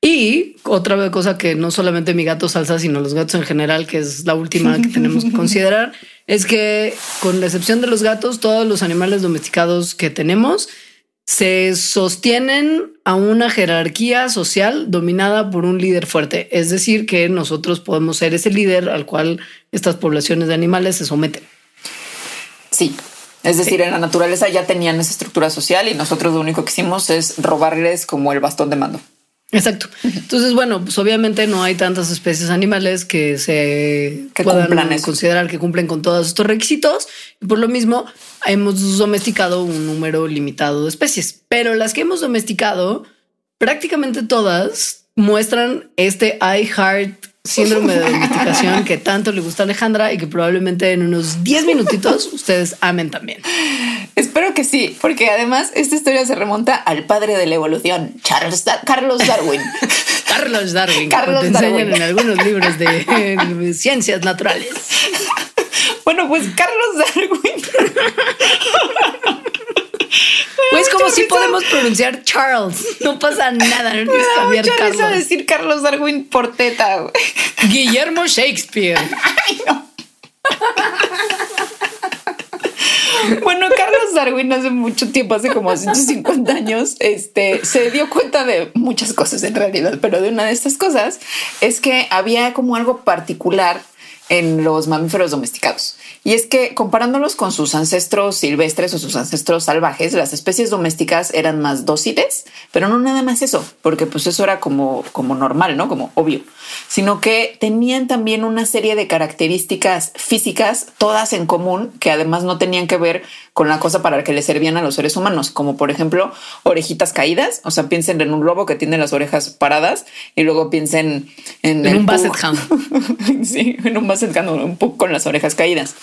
Speaker 2: Y otra cosa que no solamente mi gato salsa, sino los gatos en general, que es la última que tenemos que considerar, es que con la excepción de los gatos, todos los animales domesticados que tenemos se sostienen a una jerarquía social dominada por un líder fuerte. Es decir, que nosotros podemos ser ese líder al cual estas poblaciones de animales se someten.
Speaker 1: Sí. Es decir, en la naturaleza ya tenían esa estructura social y nosotros lo único que hicimos es robarles como el bastón de mando.
Speaker 2: Exacto. Entonces, bueno, pues obviamente no hay tantas especies animales que se puedan considerar que cumplen con todos estos requisitos. Y por lo mismo, hemos domesticado un número limitado de especies. Pero las que hemos domesticado, prácticamente todas muestran este I heart síndrome de domesticación que tanto le gusta a Alejandra y que probablemente en unos 10 minutitos ustedes amen también.
Speaker 1: Espero que sí, porque además esta historia se remonta al padre de la evolución, Charles Carlos Darwin.
Speaker 2: Carlos Darwin. Carlos te Darwin. enseñan en algunos libros de ciencias naturales.
Speaker 1: Bueno, pues Carlos Darwin.
Speaker 2: Pues como si podemos pronunciar Charles. No pasa nada. No
Speaker 1: es Carlos. decir Carlos Darwin por teta.
Speaker 2: Guillermo Shakespeare.
Speaker 1: Bueno, Carlos Darwin hace mucho tiempo, hace como 150 años, este, se dio cuenta de muchas cosas en realidad, pero de una de estas cosas es que había como algo particular en los mamíferos domesticados. Y es que comparándolos con sus ancestros silvestres o sus ancestros salvajes, las especies domésticas eran más dóciles, pero no nada más eso, porque pues eso era como, como normal, ¿no? Como obvio, sino que tenían también una serie de características físicas, todas en común, que además no tenían que ver con la cosa para que le servían a los seres humanos, como por ejemplo orejitas caídas, o sea, piensen en un lobo que tiene las orejas paradas y luego piensen en,
Speaker 2: un basset hound.
Speaker 1: sí, en un basset hound, un poco con las orejas caídas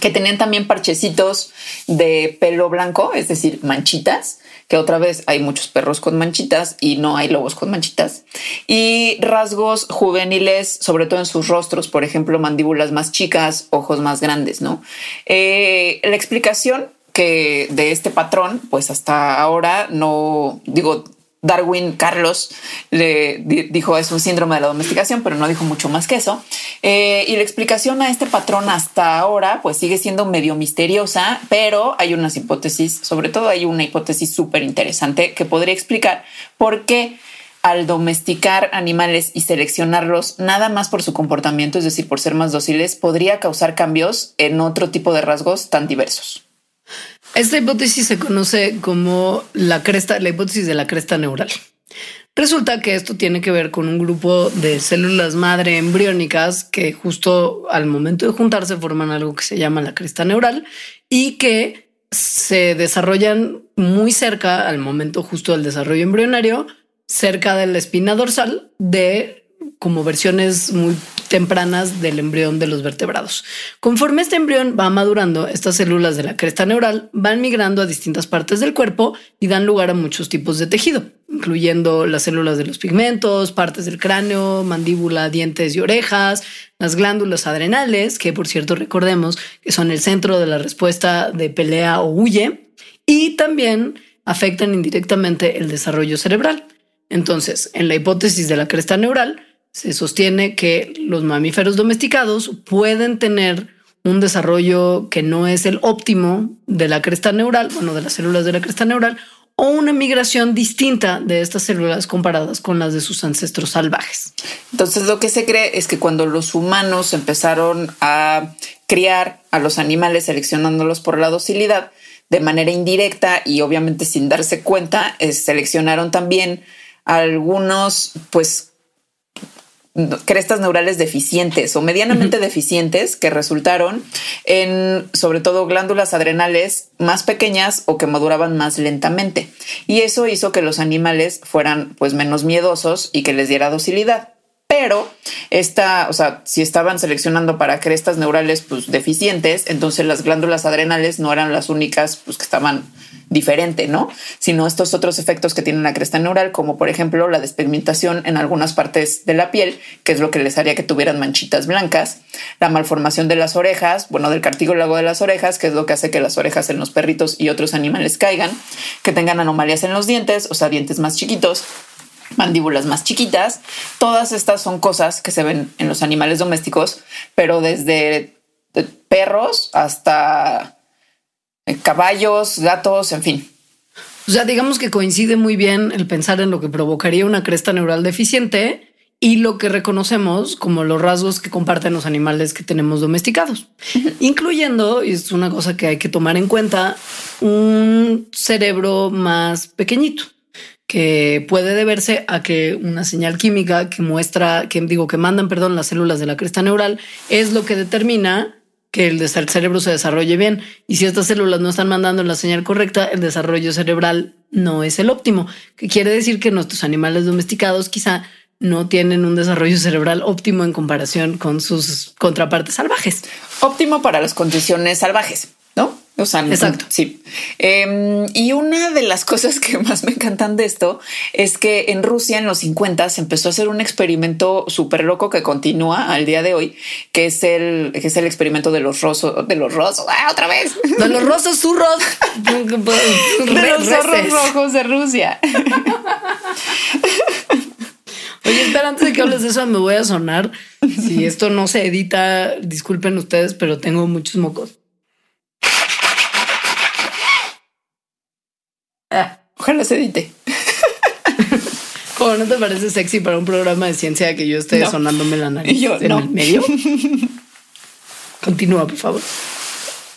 Speaker 1: que tenían también parchecitos de pelo blanco, es decir, manchitas, que otra vez hay muchos perros con manchitas y no hay lobos con manchitas, y rasgos juveniles, sobre todo en sus rostros, por ejemplo, mandíbulas más chicas, ojos más grandes, ¿no? Eh, la explicación que de este patrón, pues hasta ahora no digo, Darwin Carlos le dijo es un síndrome de la domesticación, pero no dijo mucho más que eso. Eh, y la explicación a este patrón hasta ahora, pues sigue siendo medio misteriosa, pero hay unas hipótesis, sobre todo hay una hipótesis súper interesante que podría explicar por qué al domesticar animales y seleccionarlos nada más por su comportamiento, es decir, por ser más dóciles, podría causar cambios en otro tipo de rasgos tan diversos.
Speaker 2: Esta hipótesis se conoce como la cresta, la hipótesis de la cresta neural. Resulta que esto tiene que ver con un grupo de células madre embriónicas que justo al momento de juntarse forman algo que se llama la cresta neural y que se desarrollan muy cerca al momento justo del desarrollo embrionario, cerca de la espina dorsal de como versiones muy tempranas del embrión de los vertebrados. Conforme este embrión va madurando, estas células de la cresta neural van migrando a distintas partes del cuerpo y dan lugar a muchos tipos de tejido, incluyendo las células de los pigmentos, partes del cráneo, mandíbula, dientes y orejas, las glándulas adrenales, que por cierto recordemos que son el centro de la respuesta de pelea o huye, y también afectan indirectamente el desarrollo cerebral. Entonces, en la hipótesis de la cresta neural, se sostiene que los mamíferos domesticados pueden tener un desarrollo que no es el óptimo de la cresta neural, bueno, de las células de la cresta neural, o una migración distinta de estas células comparadas con las de sus ancestros salvajes.
Speaker 1: Entonces lo que se cree es que cuando los humanos empezaron a criar a los animales seleccionándolos por la docilidad de manera indirecta y obviamente sin darse cuenta, seleccionaron también algunos pues crestas neurales deficientes o medianamente deficientes que resultaron en sobre todo glándulas adrenales más pequeñas o que maduraban más lentamente. Y eso hizo que los animales fueran pues menos miedosos y que les diera docilidad. Pero esta, o sea, si estaban seleccionando para crestas neurales pues deficientes, entonces las glándulas adrenales no eran las únicas pues que estaban diferente, ¿no? Sino estos otros efectos que tiene la cresta neural, como por ejemplo la despigmentación en algunas partes de la piel, que es lo que les haría que tuvieran manchitas blancas, la malformación de las orejas, bueno, del cartílago de las orejas, que es lo que hace que las orejas en los perritos y otros animales caigan, que tengan anomalías en los dientes, o sea, dientes más chiquitos, mandíbulas más chiquitas. Todas estas son cosas que se ven en los animales domésticos, pero desde perros hasta caballos, gatos, en fin.
Speaker 2: O sea, digamos que coincide muy bien el pensar en lo que provocaría una cresta neural deficiente y lo que reconocemos como los rasgos que comparten los animales que tenemos domesticados, incluyendo, y es una cosa que hay que tomar en cuenta, un cerebro más pequeñito que puede deberse a que una señal química que muestra, que digo, que mandan, perdón, las células de la cresta neural es lo que determina que el, cerebro se desarrolle bien. Y si estas células no están mandando la señal correcta, el desarrollo cerebral no es el óptimo, que quiere decir que nuestros animales domesticados quizá no tienen un desarrollo cerebral óptimo en comparación con sus contrapartes salvajes.
Speaker 1: Óptimo para las condiciones salvajes, ¿no? O sea, Exacto. Sí. Em, y una de las cosas que más me encantan de esto es que en Rusia en los 50 se empezó a hacer un experimento súper loco que continúa al día de hoy, que es el, que es el experimento de los rosos, de los rosos, ¡Ah, otra vez,
Speaker 2: de los rosos zurros,
Speaker 1: de los zorros rojos de Rusia.
Speaker 2: Oye, espera, antes de que hables de eso, me voy a sonar. Si esto no se edita, disculpen ustedes, pero tengo muchos mocos.
Speaker 1: Ojalá se edite.
Speaker 2: ¿Cómo no te parece sexy para un programa de ciencia que yo esté sonándome la nariz yo, en el medio? Continúa, por favor.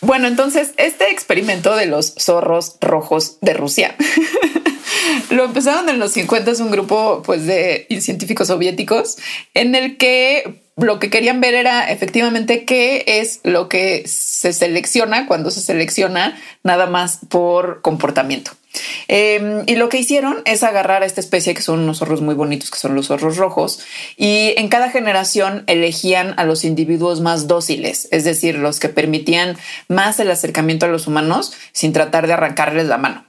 Speaker 1: Bueno, entonces este experimento de los zorros rojos de Rusia lo empezaron en los 50 un grupo pues de científicos soviéticos en el que lo que querían ver era efectivamente qué es lo que se selecciona cuando se selecciona nada más por comportamiento. Em, y lo que hicieron es agarrar a esta especie que son unos zorros muy bonitos, que son los zorros rojos, y en cada generación elegían a los individuos más dóciles, es decir, los que permitían más el acercamiento a los humanos sin tratar de arrancarles la mano.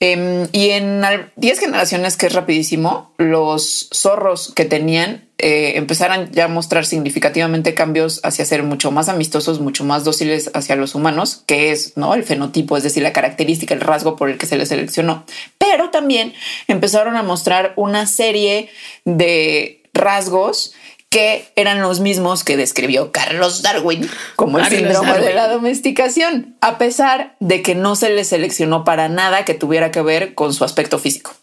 Speaker 1: Em, y en 10 generaciones, que es rapidísimo, los zorros que tenían eh, empezaron ya a mostrar significativamente cambios hacia ser mucho más amistosos, mucho más dóciles hacia los humanos, que es ¿no? el fenotipo, es decir, la característica, el rasgo por el que se les seleccionó. Pero también empezaron a mostrar una serie de rasgos que eran los mismos que describió Carlos Darwin como el síndrome de la domesticación, a pesar de que no se le seleccionó para nada que tuviera que ver con su aspecto físico.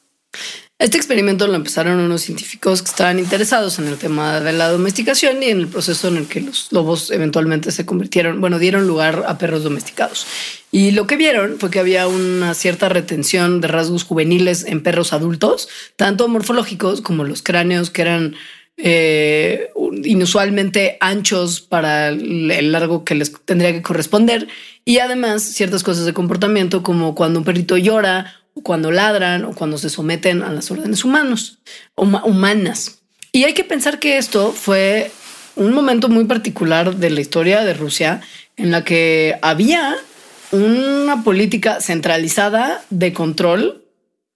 Speaker 2: Este experimento lo empezaron unos científicos que estaban interesados en el tema de la domesticación y en el proceso en el que los lobos eventualmente se convirtieron, bueno, dieron lugar a perros domesticados. Y lo que vieron fue que había una cierta retención de rasgos juveniles en perros adultos, tanto morfológicos como los cráneos que eran eh, inusualmente anchos para el largo que les tendría que corresponder y además ciertas cosas de comportamiento como cuando un perrito llora cuando ladran o cuando se someten a las órdenes humanos o humanas. Y hay que pensar que esto fue un momento muy particular de la historia de Rusia en la que había una política centralizada de control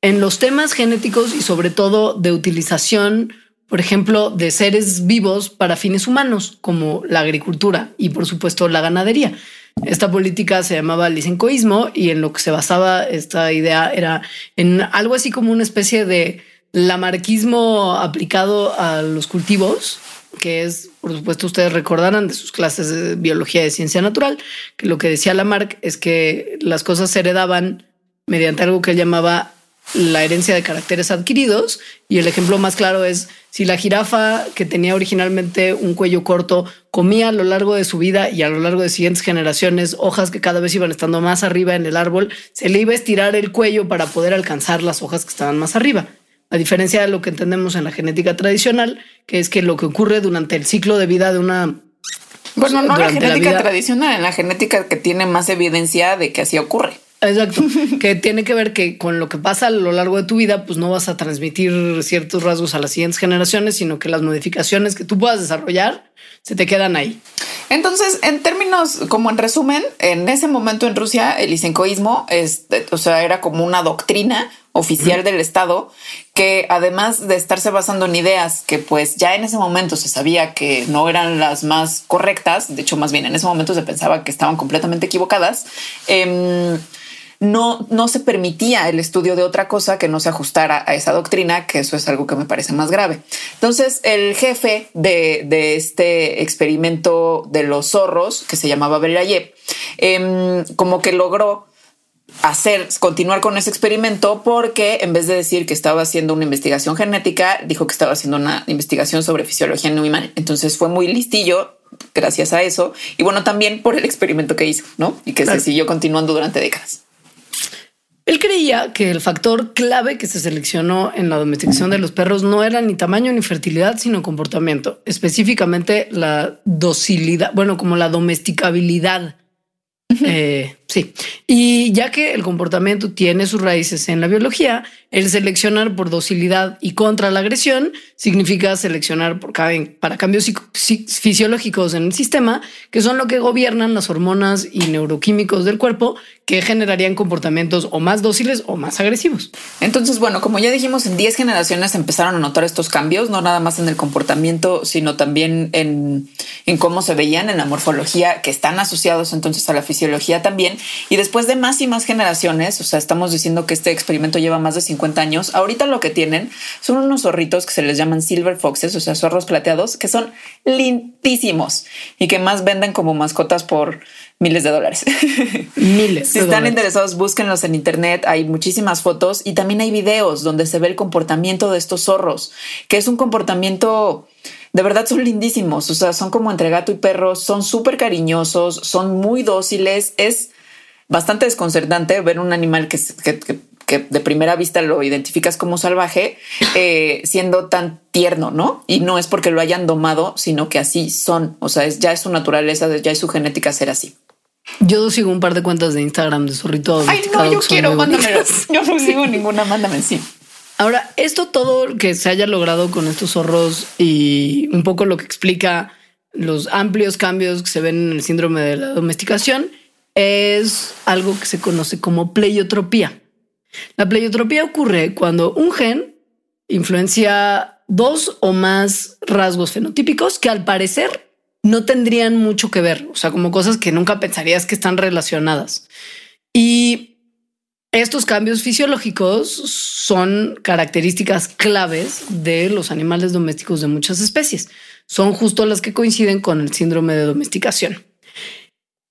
Speaker 2: en los temas genéticos y sobre todo de utilización por ejemplo, de seres vivos para fines humanos, como la agricultura y, por supuesto, la ganadería. Esta política se llamaba lisencoísmo y en lo que se basaba esta idea era en algo así como una especie de lamarquismo aplicado a los cultivos, que es, por supuesto, ustedes recordarán de sus clases de biología y ciencia natural, que lo que decía Lamarck es que las cosas se heredaban mediante algo que él llamaba la herencia de caracteres adquiridos y el ejemplo más claro es si la jirafa que tenía originalmente un cuello corto comía a lo largo de su vida y a lo largo de siguientes generaciones hojas que cada vez iban estando más arriba en el árbol, se le iba a estirar el cuello para poder alcanzar las hojas que estaban más arriba. a diferencia de lo que entendemos en la genética tradicional, que es que lo que ocurre durante el ciclo de vida de una...
Speaker 1: Bueno, no la genética tradicional, en la genética que tiene más evidencia de que así ocurre.
Speaker 2: Exacto, que tiene que ver que con lo que pasa a lo largo de tu vida, pues no vas a transmitir ciertos rasgos a las siguientes generaciones, sino que las modificaciones que tú puedas desarrollar se te quedan ahí.
Speaker 1: Entonces, en términos, como en resumen, en ese momento en Rusia, el lisencoísmo, este, o sea, era como una doctrina oficial del Estado que además de estarse basando en ideas que pues ya en ese momento se sabía que no eran las más correctas, de hecho más bien en ese momento se pensaba que estaban completamente equivocadas, em, no, no se permitía el estudio de otra cosa que no se ajustara a esa doctrina, que eso es algo que me parece más grave. Entonces, el jefe de, de este experimento de los zorros, que se llamaba Belayev, em, como que logró hacer, continuar con ese experimento porque en vez de decir que estaba haciendo una investigación genética, dijo que estaba haciendo una investigación sobre fisiología animal. Entonces fue muy listillo gracias a eso. Y bueno, también por el experimento que hizo, ¿no? Y que
Speaker 2: Claro.
Speaker 1: se siguió continuando durante décadas.
Speaker 2: Él creía que el factor clave que se seleccionó en la domesticación de los perros no era ni tamaño ni fertilidad, sino comportamiento, específicamente la docilidad, bueno, como la domesticabilidad. Eh, sí, y ya que el comportamiento tiene sus raíces en la biología, el seleccionar por docilidad y contra la agresión significa seleccionar por para cambios fisiológicos en el sistema, que son lo que gobiernan las hormonas y neuroquímicos del cuerpo que generarían comportamientos o más dóciles o más agresivos.
Speaker 1: Entonces, bueno, como ya dijimos, en 10 generaciones empezaron a notar estos cambios, no nada más en el comportamiento, sino también en, en cómo se veían en la morfología, que están asociados entonces a la fisiología también. Y después de más y más generaciones, o sea, estamos diciendo que este experimento lleva más de 50 años, ahorita lo que tienen son unos zorritos que se les llaman silver foxes, o sea, zorros plateados, que son lindísimos y que más venden como mascotas por miles de dólares.
Speaker 2: Miles.
Speaker 1: Si están interesados, búsquenlos en internet. Hay muchísimas fotos y también hay videos donde se ve el comportamiento de estos zorros, que es un comportamiento de verdad son lindísimos. O sea, son como entre gato y perro, son súper cariñosos, son muy dóciles. Es bastante desconcertante ver un animal que, que, que, que de primera vista lo identificas como salvaje, eh, siendo tan tierno, ¿no? Y no es porque lo hayan domado, sino que así son. O sea, es, ya es su naturaleza, ya es su genética ser así.
Speaker 2: Yo sigo un par de cuentas de Instagram de zorrito
Speaker 1: Ay, no, yo quiero,
Speaker 2: muy
Speaker 1: mándamelo.
Speaker 2: bonitas.
Speaker 1: Yo no sigo ninguna, mándame sí.
Speaker 2: Ahora, esto todo que se haya logrado con estos zorros y un poco lo que explica los amplios cambios que se ven en el síndrome de la domesticación es algo que se conoce como pleiotropía. La pleiotropía ocurre cuando un gen influencia dos o más rasgos fenotípicos que al parecer no tendrían mucho que ver, o sea, como cosas que nunca pensarías que están relacionadas. Y estos cambios fisiológicos son características claves de los animales domésticos de muchas especies. Son justo las que coinciden con el síndrome de domesticación.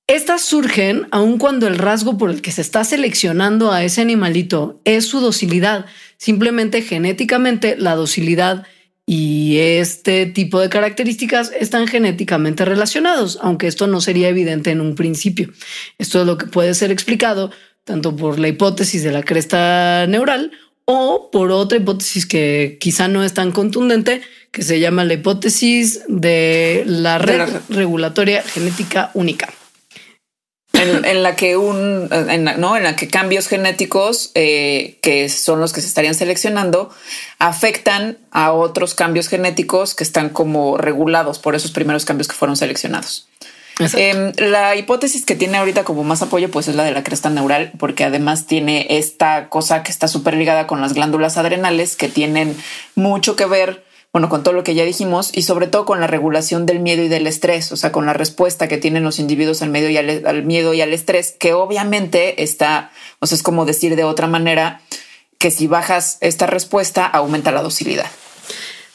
Speaker 2: Estas surgen aun cuando el rasgo por el que se está seleccionando a ese animalito es su docilidad. Simplemente genéticamente la docilidad y este tipo de características están genéticamente relacionados, aunque esto no sería evidente en un principio. Esto es lo que puede ser explicado tanto por la hipótesis de la cresta neural o por otra hipótesis que quizá no es tan contundente, que se llama la hipótesis de la red
Speaker 1: la red.
Speaker 2: regulatoria genética única.
Speaker 1: En, en la que un, en la, no, en la que cambios genéticos eh, que son los que se estarían seleccionando afectan a otros cambios genéticos que están como regulados por esos primeros cambios que fueron seleccionados. Eh, la hipótesis que tiene ahorita como más apoyo, pues es la de la cresta neural, porque además tiene esta cosa que está súper ligada con las glándulas adrenales que tienen mucho que ver, bueno, con todo lo que ya dijimos y sobre todo con la regulación del miedo y del estrés, o sea, con la respuesta que tienen los individuos al miedo y al miedo y al estrés, que obviamente está, o sea, es como decir de otra manera que si bajas esta respuesta aumenta la docilidad.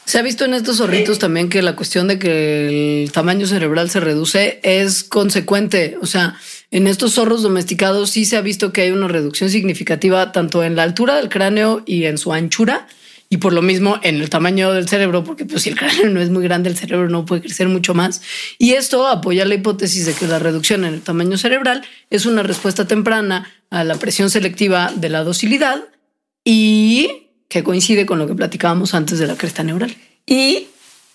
Speaker 2: Se ha visto en estos zorritos también que la cuestión de que el tamaño cerebral se reduce es consecuente. O sea, en estos zorros domesticados sí se ha visto que hay una reducción significativa tanto en la altura del cráneo y en su anchura y por lo mismo en el tamaño del cerebro, porque pues si el cráneo no es muy grande, el cerebro no puede crecer mucho más. Y esto apoya la hipótesis de que la reducción en el tamaño cerebral es una respuesta temprana a la presión selectiva de la docilidad y que coincide con lo que platicábamos antes de la cresta neural.
Speaker 1: Y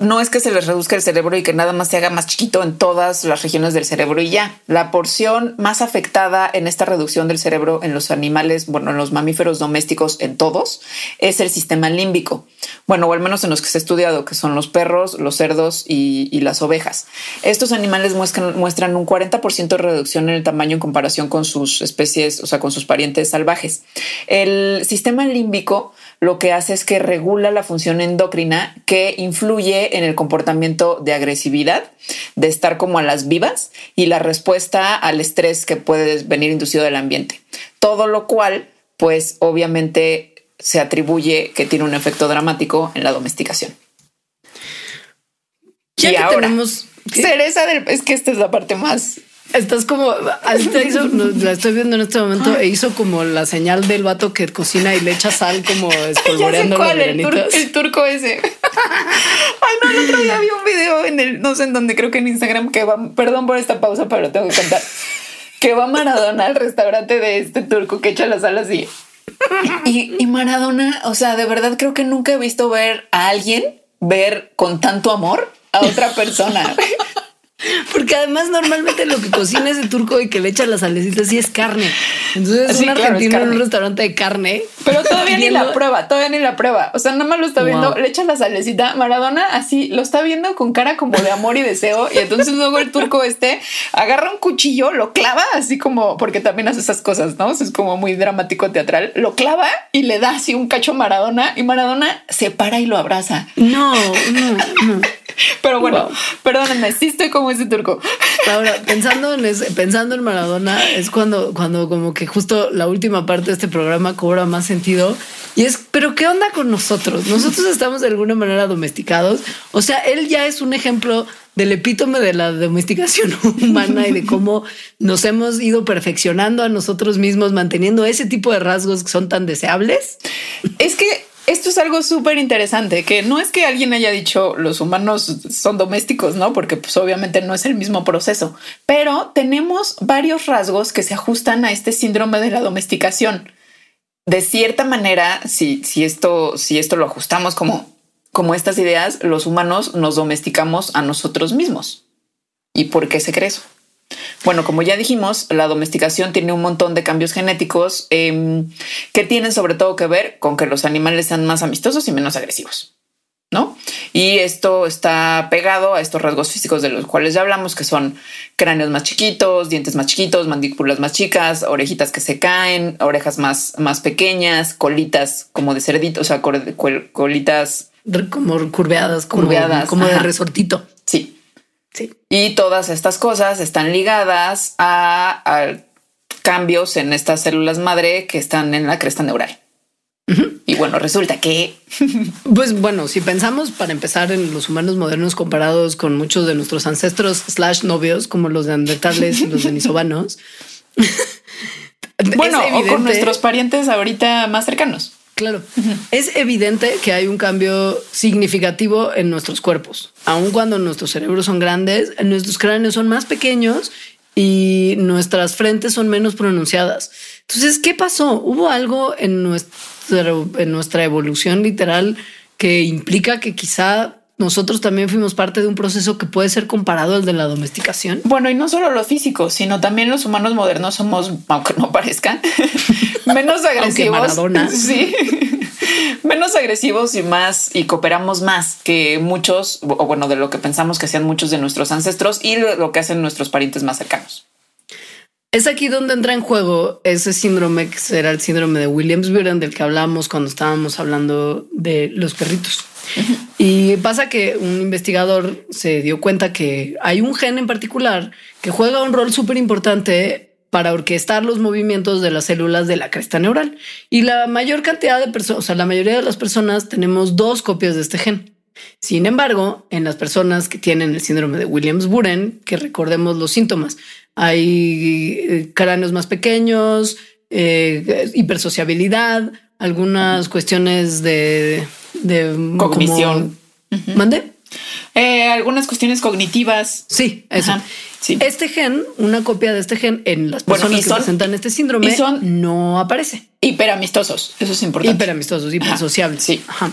Speaker 1: no es que se les reduzca el cerebro y que nada más se haga más chiquito en todas las regiones del cerebro y ya. La porción más afectada en esta reducción del cerebro en los animales, bueno, en los mamíferos domésticos, en todos, es el sistema límbico. Bueno, o al menos en los que se ha estudiado, que son los perros, los cerdos y, las ovejas. Estos animales muestran, muestran un 40% de reducción en el tamaño en comparación con sus especies, o sea, con sus parientes salvajes. El sistema límbico lo que hace es que regula la función endocrina que influye en el comportamiento de agresividad, de estar como a las vivas y la respuesta al estrés que puede venir inducido del ambiente. Todo lo cual, pues obviamente se atribuye que tiene un efecto dramático en la domesticación.
Speaker 2: y ahora, tenemos
Speaker 1: cereza del es que esta es la parte más
Speaker 2: Estás como, hizo, la estoy viendo en este momento e hizo como la señal del vato que cocina y le echa sal como espolvoreando
Speaker 1: los el, el, turco ese. Ay, no, el otro día vi un video en el, no sé en dónde, creo que en Instagram, que va, perdón por esta pausa, pero tengo que contar, que va Maradona al restaurante de este turco que echa la sal así. Y, y Maradona, o sea, de verdad creo que nunca he visto ver a alguien ver con tanto amor a otra persona.
Speaker 2: Porque además normalmente lo que cocina ese turco y que le echa las salecitas sí es carne. Entonces es un argentino en un restaurante de carne.
Speaker 1: Pero todavía ni la prueba, todavía ni la prueba. O sea, nada más lo está viendo, le echa la salecita. Maradona así lo está viendo con cara como de amor y deseo. Y entonces luego el turco este agarra un cuchillo, lo clava así como, porque también hace esas cosas, ¿no? Es como muy dramático teatral. Lo clava y le da así un cacho a Maradona y Maradona se para y lo abraza.
Speaker 2: No, no, no.
Speaker 1: Pero bueno, perdónenme, sí estoy como ese turco.
Speaker 2: Ahora, pensando en pensando en Maradona, es cuando, cuando como que justo la última parte de este programa cobra más sentido. Y es, pero ¿qué onda con nosotros? Nosotros estamos de alguna manera domesticados. O sea, él ya es un ejemplo del epítome de la domesticación humana y de cómo nos hemos ido perfeccionando a nosotros mismos, manteniendo ese tipo de rasgos que son tan deseables.
Speaker 1: Es que esto es algo súper interesante, que no es que alguien haya dicho los humanos son domésticos, ¿no? Porque pues obviamente no es el mismo proceso, pero tenemos varios rasgos que se ajustan a este síndrome de la domesticación. De cierta manera, si, si, esto, si esto lo ajustamos como, como estas ideas, los humanos nos domesticamos a nosotros mismos. ¿Y por qué se cree eso? Bueno, como ya dijimos, la domesticación tiene un montón de cambios genéticos em, que tienen sobre todo que ver con que los animales sean más amistosos y menos agresivos. ¿No? Y esto está pegado a estos rasgos físicos de los cuales ya hablamos, que son cráneos más chiquitos, dientes más chiquitos, mandíbulas más chicas, orejitas que se caen, orejas más, más pequeñas, colitas como de cerdito, o sea, colitas
Speaker 2: como curveadas, curveadas, como, de resortito.
Speaker 1: Sí. Sí. Y todas estas cosas están ligadas a, cambios en estas células madre que están en la cresta neural. Y bueno, resulta que...
Speaker 2: pues bueno, si pensamos para empezar en los humanos modernos comparados con muchos de nuestros ancestros slash novios, como los de Andertales y los denisovanos.
Speaker 1: bueno, o con nuestros parientes ahorita más cercanos.
Speaker 2: Claro, es evidente que hay un cambio significativo en nuestros cuerpos. Aun cuando nuestros cerebros son grandes, nuestros cráneos son más pequeños y nuestras frentes son menos pronunciadas. Entonces, ¿qué pasó? ¿Hubo algo en nuestra, evolución literal que implica que quizá nosotros también fuimos parte de un proceso que puede ser comparado al de la domesticación.
Speaker 1: Bueno, y no solo lo físico, sino también los humanos modernos somos, aunque no parezcan, menos agresivos. Sí. menos agresivos y más y cooperamos más que muchos, o bueno, de lo que pensamos que hacían muchos de nuestros ancestros y lo que hacen nuestros parientes más cercanos.
Speaker 2: Es aquí donde entra en juego ese síndrome que será el síndrome de Williams-Buren del que hablamos cuando estábamos hablando de los perritos. Y pasa que un investigador se dio cuenta que hay un gen en particular que juega un rol súper importante para orquestar los movimientos de las células de la cresta neural. Y la mayor cantidad de personas, o sea, la mayoría de las personas tenemos dos copias de este gen. Sin embargo, en las personas que tienen el síndrome de Williams-Buren, que recordemos los síntomas, hay eh, cráneos más pequeños, eh, hipersociabilidad, algunas cuestiones de, de
Speaker 1: cognición.
Speaker 2: ¿Mande?
Speaker 1: Eh, algunas cuestiones cognitivas.
Speaker 2: Sí, eso.
Speaker 1: Ajá, sí.
Speaker 2: Este gen, una copia de este gen en las
Speaker 1: Bueno,
Speaker 2: personas que
Speaker 1: son-
Speaker 2: presentan este síndrome
Speaker 1: son-
Speaker 2: no aparece.
Speaker 1: Hiperamistosos, eso es importante.
Speaker 2: Hiperamistosos, hipersociables.
Speaker 1: sí.
Speaker 2: Ajá.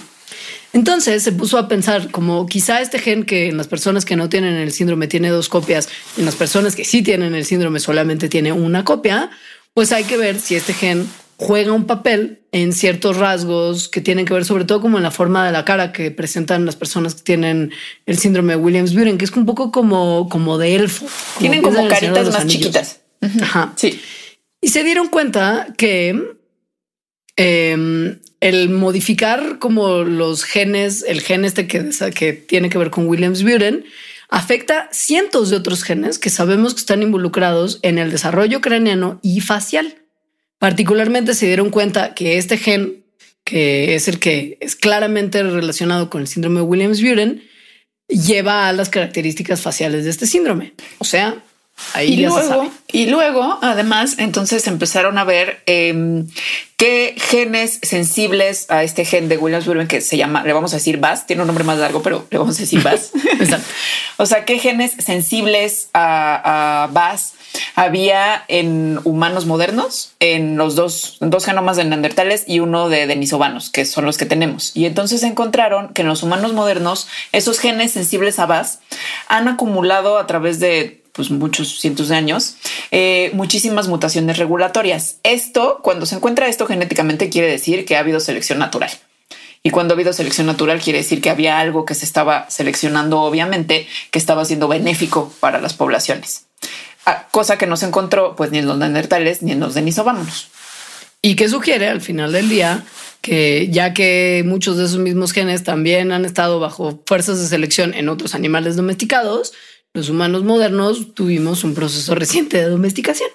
Speaker 2: Entonces se puso a pensar como quizá este gen que en las personas que no tienen el síndrome tiene dos copias, en las personas que sí tienen el síndrome solamente tiene una copia, pues hay que ver si este gen juega un papel en ciertos rasgos que tienen que ver sobre todo como en la forma de la cara que presentan las personas que tienen el síndrome de Williams-Buren, que es un poco como, como de elfo.
Speaker 1: Tienen como caritas más
Speaker 2: Anillos.
Speaker 1: chiquitas.
Speaker 2: Ajá.
Speaker 1: Sí.
Speaker 2: Y se dieron cuenta que eh, el modificar como los genes, el gen este que, tiene que ver con Williams-Buren, afecta cientos de otros genes que sabemos que están involucrados en el desarrollo craneano y facial. Particularmente se dieron cuenta que este gen, que es el que es claramente relacionado con el síndrome de Williams-Buren, lleva a las características faciales de este síndrome. O sea, ahí
Speaker 1: Y luego, y luego, además, entonces empezaron a ver em, qué genes sensibles a este gen de Williams-Buren que se llama, le vamos a decir VAS, tiene un nombre más largo, pero le vamos a decir VAS. O sea, qué genes sensibles a, a VAS había en humanos modernos, en los dos, dos genomas de neandertales y uno de denisovanos, que son los que tenemos. Y entonces encontraron que en los humanos modernos, esos genes sensibles a VAS han acumulado a través de pues muchos cientos de años, eh, muchísimas mutaciones regulatorias. Esto, cuando se encuentra esto genéticamente, quiere decir que ha habido selección natural. Y cuando ha habido selección natural, quiere decir que había algo que se estaba seleccionando, obviamente, que estaba siendo benéfico para las poblaciones. Ah, cosa que no se encontró pues ni en los neandertales ni en los denisovanos.
Speaker 2: Y que sugiere al final del día que ya que muchos de esos mismos genes también han estado bajo fuerzas de selección en otros animales domesticados, los humanos modernos tuvimos un proceso reciente de domesticación.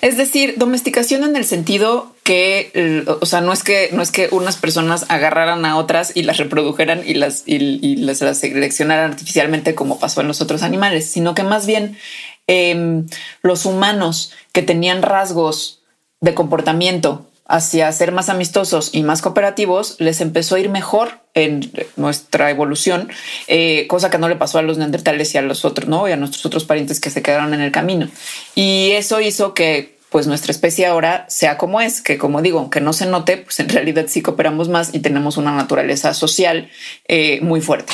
Speaker 1: Es decir, domesticación en el sentido que, o sea, no es que no es que unas personas agarraran a otras y las reprodujeran y las y, las, seleccionaran artificialmente como pasó en los otros animales, sino que más bien eh, los humanos que tenían rasgos de comportamiento hacia ser más amistosos y más cooperativos, les empezó a ir mejor en nuestra evolución, eh, cosa que no le pasó a los neandertales y a los otros, ¿no? Y a nuestros otros parientes que se quedaron en el camino. Y eso hizo que pues nuestra especie ahora sea como es, que como digo, aunque no se note, pues en realidad sí cooperamos más y tenemos una naturaleza social eh, muy fuerte.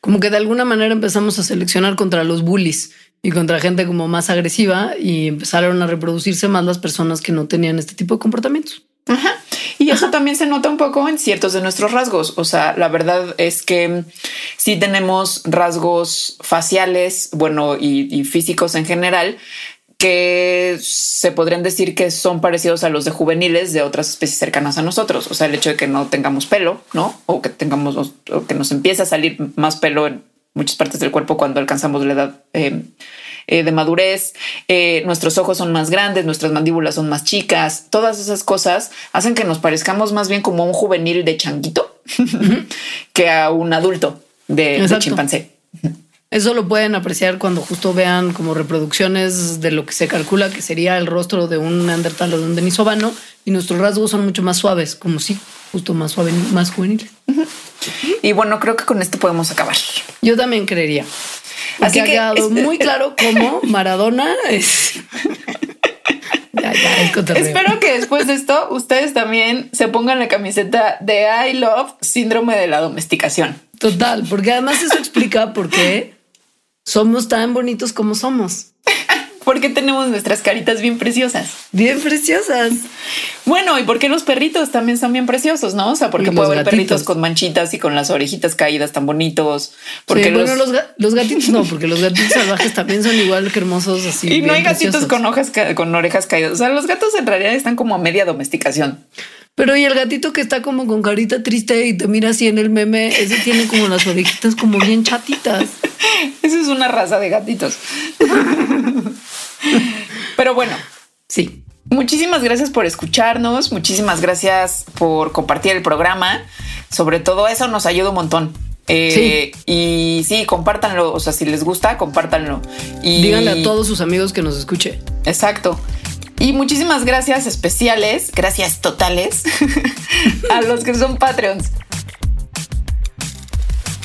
Speaker 2: Como que de alguna manera empezamos a seleccionar contra los bullies y contra gente como más agresiva y empezaron a reproducirse más las personas que no tenían este tipo de comportamientos.
Speaker 1: Ajá. Y eso también se nota un poco en ciertos de nuestros rasgos. O sea, la verdad es que sí tenemos rasgos faciales, bueno, y, y físicos en general, que se podrían decir que son parecidos a los de juveniles de otras especies cercanas a nosotros. O sea, el hecho de que no tengamos pelo, ¿no? O que tengamos, o que nos empiece a salir más pelo en muchas partes del cuerpo cuando alcanzamos la edad eh, eh, de madurez, eh, nuestros ojos son más grandes, nuestras mandíbulas son más chicas, todas esas cosas hacen que nos parezcamos más bien como un juvenil de changuito que a un adulto de, chimpancé.
Speaker 2: Eso lo pueden apreciar cuando justo vean como reproducciones de lo que se calcula que sería el rostro de un neandertal o de un denisovano y nuestros rasgos son mucho más suaves, como si justo más suave, más juvenil.
Speaker 1: Y bueno, creo que con esto podemos acabar.
Speaker 2: Yo también creería.
Speaker 1: Así
Speaker 2: Así ha
Speaker 1: que
Speaker 2: quedado muy claro cómo Maradona es. ya, ya, es.
Speaker 1: Espero que después de esto ustedes también se pongan la camiseta de I Love Síndrome de la Domesticación.
Speaker 2: Total, porque además eso explica por qué somos tan bonitos como somos.
Speaker 1: Porque tenemos nuestras caritas bien preciosas.
Speaker 2: Bien preciosas.
Speaker 1: Bueno, y porque los perritos también son bien preciosos, ¿no? O sea, porque puedo
Speaker 2: gatitos.
Speaker 1: perritos con manchitas y con las orejitas caídas tan bonitos. Porque
Speaker 2: Sí,
Speaker 1: los...
Speaker 2: bueno, los, ga- los gatitos no, porque los gatitos salvajes también son igual que hermosos así.
Speaker 1: y no hay gatitos
Speaker 2: preciosos.
Speaker 1: con hojas con orejas caídas. O sea, los gatos en realidad están como a media domesticación.
Speaker 2: Pero y el gatito que está como con carita triste y te mira así en el meme, ese tiene como las orejitas como bien chatitas.
Speaker 1: Esa es una raza de gatitos. Pero bueno,
Speaker 2: Sí.
Speaker 1: Muchísimas gracias por escucharnos, muchísimas gracias por compartir el programa. Sobre todo eso nos ayuda un montón. Eh, Y sí, compártanlo. O sea, si les gusta, compártanlo. Y
Speaker 2: Díganle a todos sus amigos que nos escuche.
Speaker 1: Exacto. Y muchísimas gracias especiales, gracias totales a los que son Patreons.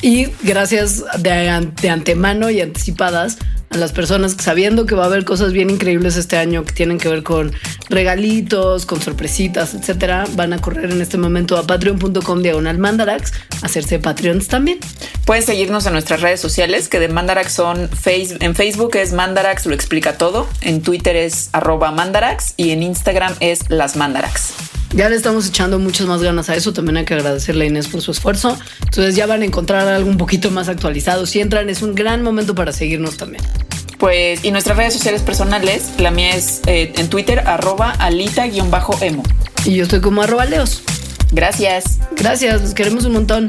Speaker 2: Y gracias de, de antemano y anticipadas a las personas sabiendo que va a haber cosas bien increíbles este año que tienen que ver con regalitos, con sorpresitas, etcétera, van a correr en este momento a patreon.com diagonal mandarax, hacerse Patreons también.
Speaker 1: Pueden seguirnos en nuestras redes sociales, que de Mandarax son face, en Facebook es Mandarax lo explica todo, en Twitter es arroba Mandarax y en Instagram es las Mandarax.
Speaker 2: Ya le estamos echando muchas más ganas a eso. También hay que agradecerle a Inés por su esfuerzo. Entonces ya van a encontrar algo un poquito más actualizado. Si entran, es un gran momento para seguirnos también.
Speaker 1: Pues, y nuestras redes sociales personales, la mía es eh, en Twitter, arroba alita-emo.
Speaker 2: Y yo estoy como arroba leos.
Speaker 1: Gracias.
Speaker 2: Gracias, los queremos un montón.